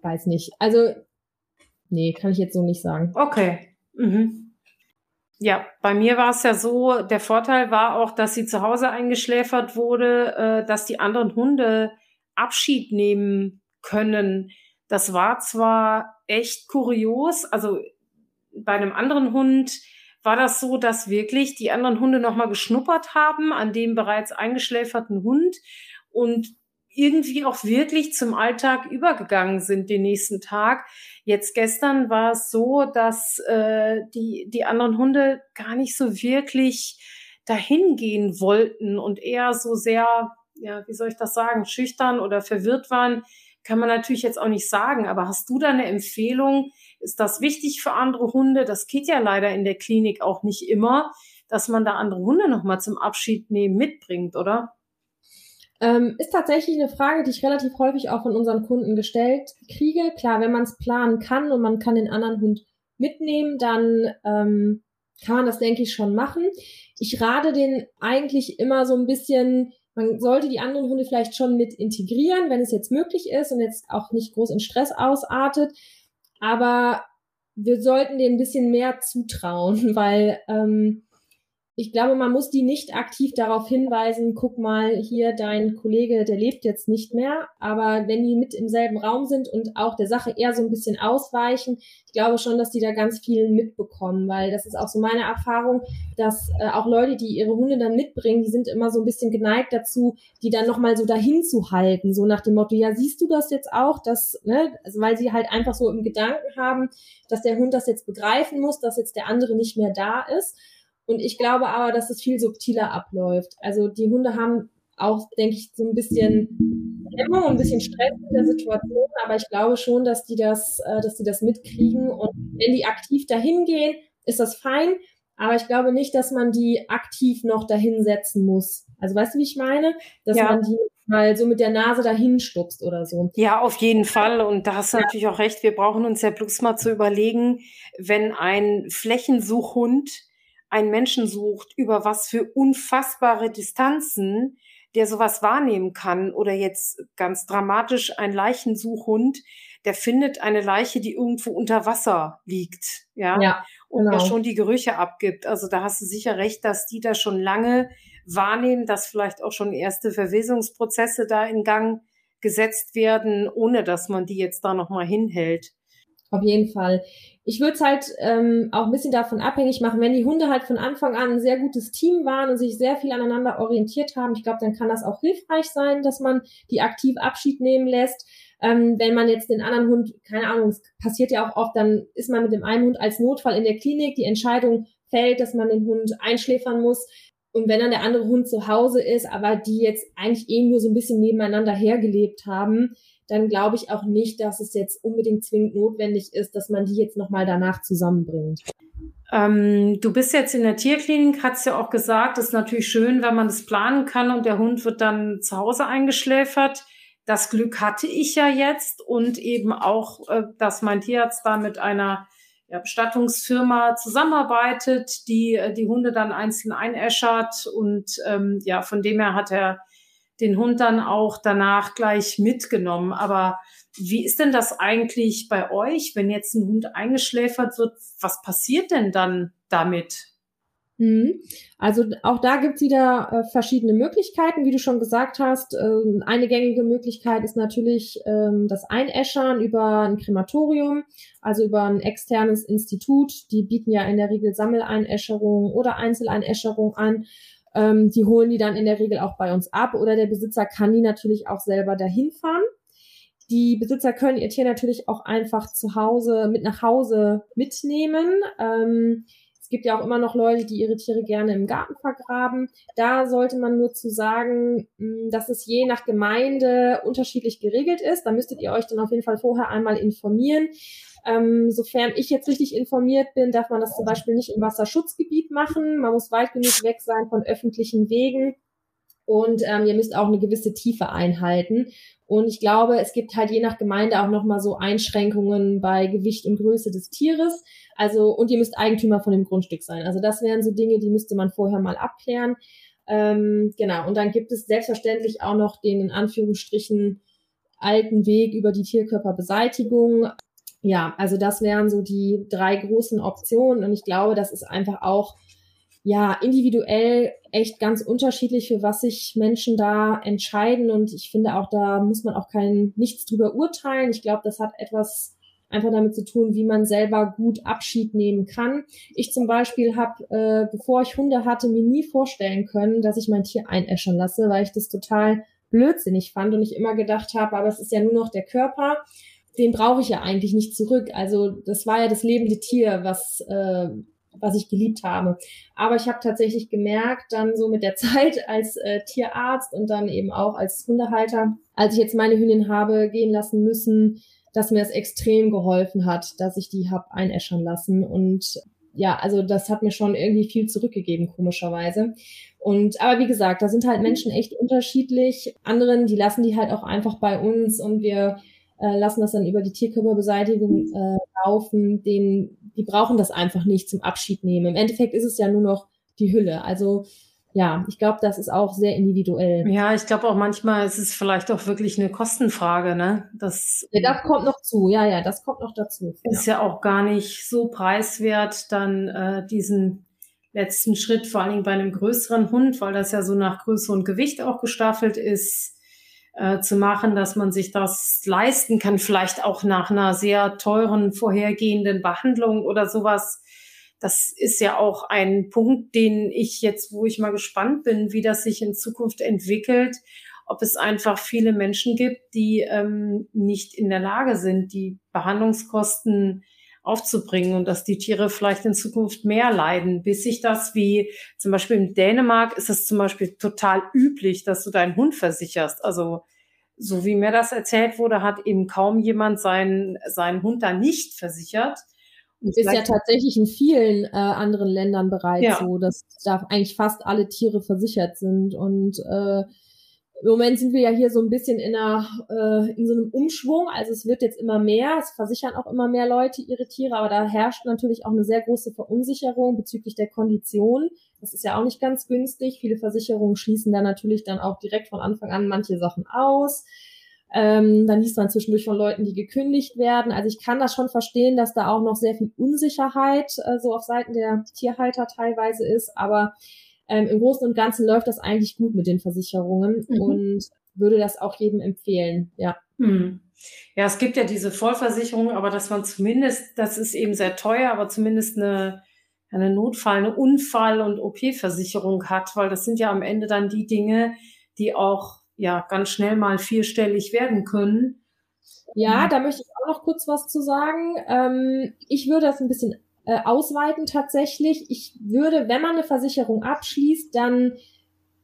weiß nicht. Also, nee, kann ich jetzt so nicht sagen. Okay. Mhm. Ja, bei mir war es ja so, der Vorteil war auch, dass sie zu Hause eingeschläfert wurde, äh, dass die anderen Hunde Abschied nehmen können. Das war zwar echt kurios, also bei einem anderen Hund war das so, dass wirklich die anderen Hunde nochmal geschnuppert haben an dem bereits eingeschläferten Hund und irgendwie auch wirklich zum Alltag übergegangen sind den nächsten Tag. Jetzt gestern war es so, dass äh, die, die anderen Hunde gar nicht so wirklich dahin gehen wollten und eher so sehr, ja, wie soll ich das sagen, schüchtern oder verwirrt waren, kann man natürlich jetzt auch nicht sagen. Aber hast du da eine Empfehlung? Ist das wichtig für andere Hunde? Das geht ja leider in der Klinik auch nicht immer, dass man da andere Hunde nochmal zum Abschied nehmen mitbringt, oder? Ähm, ist tatsächlich eine Frage, die ich relativ häufig auch von unseren Kunden gestellt kriege. Klar, wenn man es planen kann und man kann den anderen Hund mitnehmen, dann ähm, kann man das, denke ich, schon machen. Ich rate den eigentlich immer so ein bisschen, man sollte die anderen Hunde vielleicht schon mit integrieren, wenn es jetzt möglich ist und jetzt auch nicht groß in Stress ausartet. Aber wir sollten denen ein bisschen mehr zutrauen, weil ähm, ich glaube, man muss die nicht aktiv darauf hinweisen, guck mal, hier dein Kollege, der lebt jetzt nicht mehr. Aber wenn die mit im selben Raum sind und auch der Sache eher so ein bisschen ausweichen, ich glaube schon, dass die da ganz viel mitbekommen, weil das ist auch so meine Erfahrung, dass äh, auch Leute, die ihre Hunde dann mitbringen, die sind immer so ein bisschen geneigt dazu, die dann nochmal so dahin zu halten, so nach dem Motto, ja, siehst du das jetzt auch, dass, ne, also weil sie halt einfach so im Gedanken haben, dass der Hund das jetzt begreifen muss, dass jetzt der andere nicht mehr da ist. Und ich glaube aber, dass es viel subtiler abläuft. Also die Hunde haben auch, denke ich, so ein bisschen Hemmung und ein bisschen Stress in der Situation, aber ich glaube schon, dass die das, äh, dass die das mitkriegen. Und wenn die aktiv dahin gehen, ist das fein. Aber ich glaube nicht, dass man die aktiv noch dahin setzen muss. Also weißt du, wie ich meine? Dass ja. man die mal so mit der Nase dahin stupst oder so. Ja, auf jeden Fall. Und da hast du ja. natürlich auch recht. Wir brauchen uns ja bloß mal zu überlegen, wenn ein Flächensuchhund einen Menschen sucht, über was für unfassbare Distanzen der sowas wahrnehmen kann oder jetzt ganz dramatisch ein Leichensuchhund, der findet eine Leiche, die irgendwo unter Wasser liegt, ja, ja und genau. ja schon die Gerüche abgibt. Also da hast du sicher recht, dass die da schon lange wahrnehmen, dass vielleicht auch schon erste Verwesungsprozesse da in Gang gesetzt werden, ohne dass man die jetzt da nochmal hinhält. Auf jeden Fall. Ich würde es halt ähm, auch ein bisschen davon abhängig machen, wenn die Hunde halt von Anfang an ein sehr gutes Team waren und sich sehr viel aneinander orientiert haben. Ich glaube, dann kann das auch hilfreich sein, dass man die aktiv Abschied nehmen lässt. Ähm, wenn man jetzt den anderen Hund, keine Ahnung, es passiert ja auch oft, dann ist man mit dem einen Hund als Notfall in der Klinik, die Entscheidung fällt, dass man den Hund einschläfern muss. Und wenn dann der andere Hund zu Hause ist, aber die jetzt eigentlich eh nur so ein bisschen nebeneinander hergelebt haben, dann glaube ich auch nicht, dass es jetzt unbedingt zwingend notwendig ist, dass man die jetzt nochmal danach zusammenbringt. Ähm, du bist jetzt in der Tierklinik, hast ja auch gesagt, es ist natürlich schön, wenn man das planen kann und der Hund wird dann zu Hause eingeschläfert. Das Glück hatte ich ja jetzt und eben auch, äh, dass mein Tierarzt da mit einer Bestattungsfirma zusammenarbeitet, die äh, die Hunde dann einzeln einäschert und ähm, ja, von dem her hat er den Hund dann auch danach gleich mitgenommen. Aber wie ist denn das eigentlich bei euch, wenn jetzt ein Hund eingeschläfert wird? Was passiert denn dann damit? Mhm. Also auch da gibt's wieder äh, verschiedene Möglichkeiten, wie du schon gesagt hast. Ähm, eine gängige Möglichkeit ist natürlich ähm, das Einäschern über ein Krematorium, also über ein externes Institut. Die bieten ja in der Regel Sammeleinäscherung oder Einzeleinäscherung an. Ähm, die holen die dann in der Regel auch bei uns ab oder der Besitzer kann die natürlich auch selber dahin fahren. Die Besitzer können ihr Tier natürlich auch einfach zu Hause mit nach Hause mitnehmen. Ähm, es gibt ja auch immer noch Leute, die ihre Tiere gerne im Garten vergraben. Da sollte man nur zu sagen, hm, dass es je nach Gemeinde unterschiedlich geregelt ist. Da müsstet ihr euch dann auf jeden Fall vorher einmal informieren. Ähm, sofern ich jetzt richtig informiert bin, darf man das zum Beispiel nicht im Wasserschutzgebiet machen. Man muss weit genug weg sein von öffentlichen Wegen. Und ähm, ihr müsst auch eine gewisse Tiefe einhalten. Und ich glaube, es gibt halt je nach Gemeinde auch nochmal so Einschränkungen bei Gewicht und Größe des Tieres. Also, und ihr müsst Eigentümer von dem Grundstück sein. Also das wären so Dinge, die müsste man vorher mal abklären. Ähm, genau. Und dann gibt es selbstverständlich auch noch den in Anführungsstrichen alten Weg über die Tierkörperbeseitigung ja, also das wären so die drei großen Optionen und ich glaube, das ist einfach auch ja individuell echt ganz unterschiedlich, für was sich Menschen da entscheiden und ich finde auch, da muss man auch kein nichts drüber urteilen. Ich glaube, das hat etwas einfach damit zu tun, wie man selber gut Abschied nehmen kann. Ich zum Beispiel habe, äh, bevor ich Hunde hatte, mir nie vorstellen können, dass ich mein Tier einäschern lasse, weil ich das total blödsinnig fand und ich immer gedacht habe, aber es ist ja nur noch der Körper den brauche ich ja eigentlich nicht zurück. Also das war ja das lebende Tier, was, äh, was ich geliebt habe. Aber ich habe tatsächlich gemerkt, dann so mit der Zeit als äh, Tierarzt und dann eben auch als Hundehalter, als ich jetzt meine Hündin habe gehen lassen müssen, dass mir das extrem geholfen hat, dass ich die hab einäschern lassen. Und ja, also das hat mir schon irgendwie viel zurückgegeben, komischerweise. Und aber wie gesagt, da sind halt Menschen echt unterschiedlich. Anderen, die lassen die halt auch einfach bei uns und wir äh, lassen das dann über die Tierkörperbeseitigung äh, laufen. Den, die brauchen das einfach nicht zum Abschied nehmen. Im Endeffekt ist es ja nur noch die Hülle. Also ja, ich glaube, das ist auch sehr individuell. Ja, ich glaube auch manchmal ist es vielleicht auch wirklich eine Kostenfrage, ne? Das, ja, das kommt noch zu, ja, ja, das kommt noch dazu. Ist ja, ja auch gar nicht so preiswert, dann äh, diesen letzten Schritt, vor allen Dingen bei einem größeren Hund, weil das ja so nach Größe und Gewicht auch gestaffelt ist, äh, zu machen, dass man sich das leisten kann, vielleicht auch nach einer sehr teuren vorhergehenden Behandlung oder sowas. Das ist ja auch ein Punkt, den ich jetzt, wo ich mal gespannt bin, wie das sich in Zukunft entwickelt, ob es einfach viele Menschen gibt, die ähm, nicht in der Lage sind, die Behandlungskosten aufzubringen und dass die Tiere vielleicht in Zukunft mehr leiden, bis sich das wie zum Beispiel in Dänemark ist es zum Beispiel total üblich, dass du deinen Hund versicherst. Also so wie mir das erzählt wurde, hat eben kaum jemand seinen, seinen Hund da nicht versichert. Und ist ja tatsächlich in vielen äh, anderen Ländern bereits ja. so, dass da eigentlich fast alle Tiere versichert sind. Und äh, im Moment sind wir ja hier so ein bisschen in, einer, äh, in so einem Umschwung. Also es wird jetzt immer mehr, es versichern auch immer mehr Leute ihre Tiere, aber da herrscht natürlich auch eine sehr große Verunsicherung bezüglich der Kondition, Das ist ja auch nicht ganz günstig. Viele Versicherungen schließen da natürlich dann auch direkt von Anfang an manche Sachen aus. Ähm, dann liest man zwischendurch von Leuten, die gekündigt werden. Also ich kann das schon verstehen, dass da auch noch sehr viel Unsicherheit äh, so auf Seiten der Tierhalter teilweise ist. Aber ähm, im Großen und Ganzen läuft das eigentlich gut mit den Versicherungen mhm. und würde das auch jedem empfehlen. Ja. Mhm. Ja, es gibt ja diese Vollversicherung, aber dass man zumindest, das ist eben sehr teuer, aber zumindest eine, eine Notfall, eine Unfall- und OP-Versicherung hat, weil das sind ja am Ende dann die Dinge, die auch ja ganz schnell mal vierstellig werden können. Ja, da möchte ich auch noch kurz was zu sagen. Ähm, ich würde das ein bisschen äh, ausweiten tatsächlich. Ich würde, wenn man eine Versicherung abschließt, dann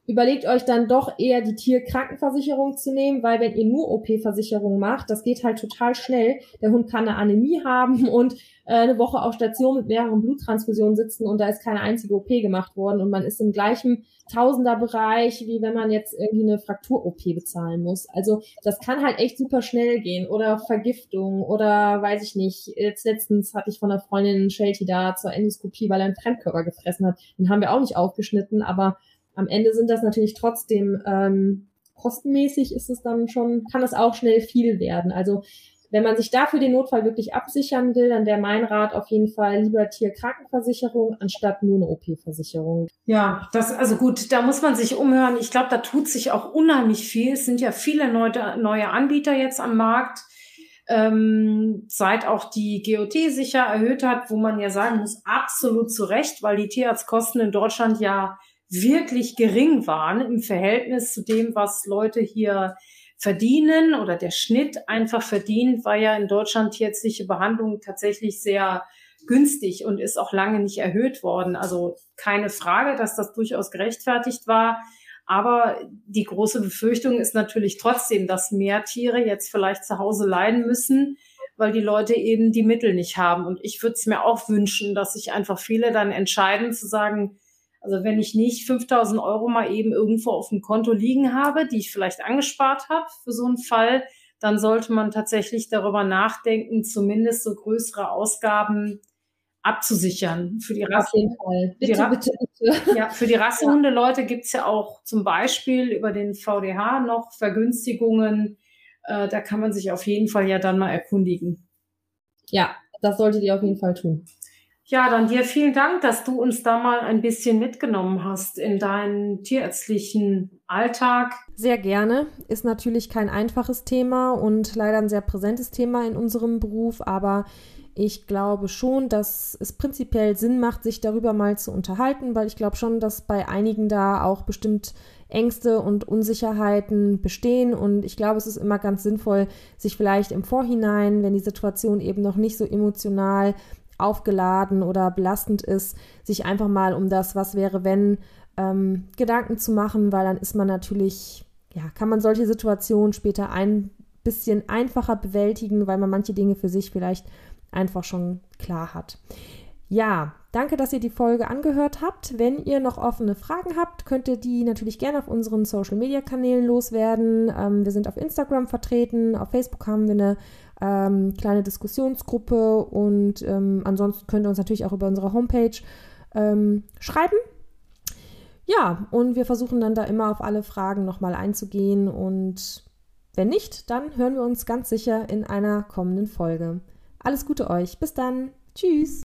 überlegt euch dann doch eher die Tierkrankenversicherung zu nehmen, weil wenn ihr nur OP-Versicherung macht, das geht halt total schnell. Der Hund kann eine Anämie haben und äh, eine Woche auf Station mit mehreren Bluttransfusionen sitzen und da ist keine einzige OP gemacht worden und man ist im gleichen Tausenderbereich, wie wenn man jetzt irgendwie eine Fraktur-OP bezahlen muss. Also das kann halt echt super schnell gehen oder Vergiftung oder weiß ich nicht. Jetzt letztens hatte ich von einer Freundin Shelty da zur Endoskopie, weil er einen Fremdkörper gefressen hat. Den haben wir auch nicht aufgeschnitten, aber am Ende sind das natürlich trotzdem ähm, kostenmäßig ist es dann schon, kann es auch schnell viel werden. Also wenn man sich dafür den Notfall wirklich absichern will, dann wäre mein Rat auf jeden Fall lieber Tierkrankenversicherung anstatt nur eine OP-Versicherung. Ja, das, also gut, da muss man sich umhören. Ich glaube, da tut sich auch unheimlich viel. Es sind ja viele neue, neue Anbieter jetzt am Markt. Ähm, seit auch die GOT sicher erhöht hat, wo man ja sagen muss, absolut zu Recht, weil die Tierarztkosten in Deutschland ja wirklich gering waren im Verhältnis zu dem, was Leute hier verdienen oder der Schnitt einfach verdient, war ja in Deutschland tierärztliche Behandlung tatsächlich sehr günstig und ist auch lange nicht erhöht worden. Also keine Frage, dass das durchaus gerechtfertigt war. Aber die große Befürchtung ist natürlich trotzdem, dass mehr Tiere jetzt vielleicht zu Hause leiden müssen, weil die Leute eben die Mittel nicht haben. Und ich würde es mir auch wünschen, dass sich einfach viele dann entscheiden zu sagen, also wenn ich nicht 5000 Euro mal eben irgendwo auf dem Konto liegen habe, die ich vielleicht angespart habe für so einen Fall, dann sollte man tatsächlich darüber nachdenken, zumindest so größere Ausgaben abzusichern. Für die Rasse, Auf jeden Fall. Bitte, die bitte, bitte. Ja, für die Rassehunde-Leute gibt's ja auch zum Beispiel über den VDH noch Vergünstigungen. Äh, da kann man sich auf jeden Fall ja dann mal erkundigen. Ja, das solltet ihr auf jeden Fall tun. Ja, dann dir vielen Dank, dass du uns da mal ein bisschen mitgenommen hast in deinen tierärztlichen Alltag. Sehr gerne. Ist natürlich kein einfaches Thema und leider ein sehr präsentes Thema in unserem Beruf, aber ich glaube schon, dass es prinzipiell Sinn macht, sich darüber mal zu unterhalten, weil ich glaube schon, dass bei einigen da auch bestimmt Ängste und Unsicherheiten bestehen. Und ich glaube, es ist immer ganz sinnvoll, sich vielleicht im Vorhinein, wenn die Situation eben noch nicht so emotional aufgeladen oder belastend ist, sich einfach mal um das, was wäre, wenn, ähm, Gedanken zu machen, weil dann ist man natürlich, ja, kann man solche Situationen später ein bisschen einfacher bewältigen, weil man manche Dinge für sich vielleicht einfach schon klar hat. Ja, danke, dass ihr die Folge angehört habt. Wenn ihr noch offene Fragen habt, könnt ihr die natürlich gerne auf unseren Social Media Kanälen loswerden. Ähm, wir sind auf Instagram vertreten, auf Facebook haben wir eine ähm, kleine Diskussionsgruppe und ähm, ansonsten könnt ihr uns natürlich auch über unsere Homepage ähm, schreiben. Ja, und wir versuchen dann da immer auf alle Fragen nochmal einzugehen und wenn nicht, dann hören wir uns ganz sicher in einer kommenden Folge. Alles Gute euch. Bis dann. Tschüss.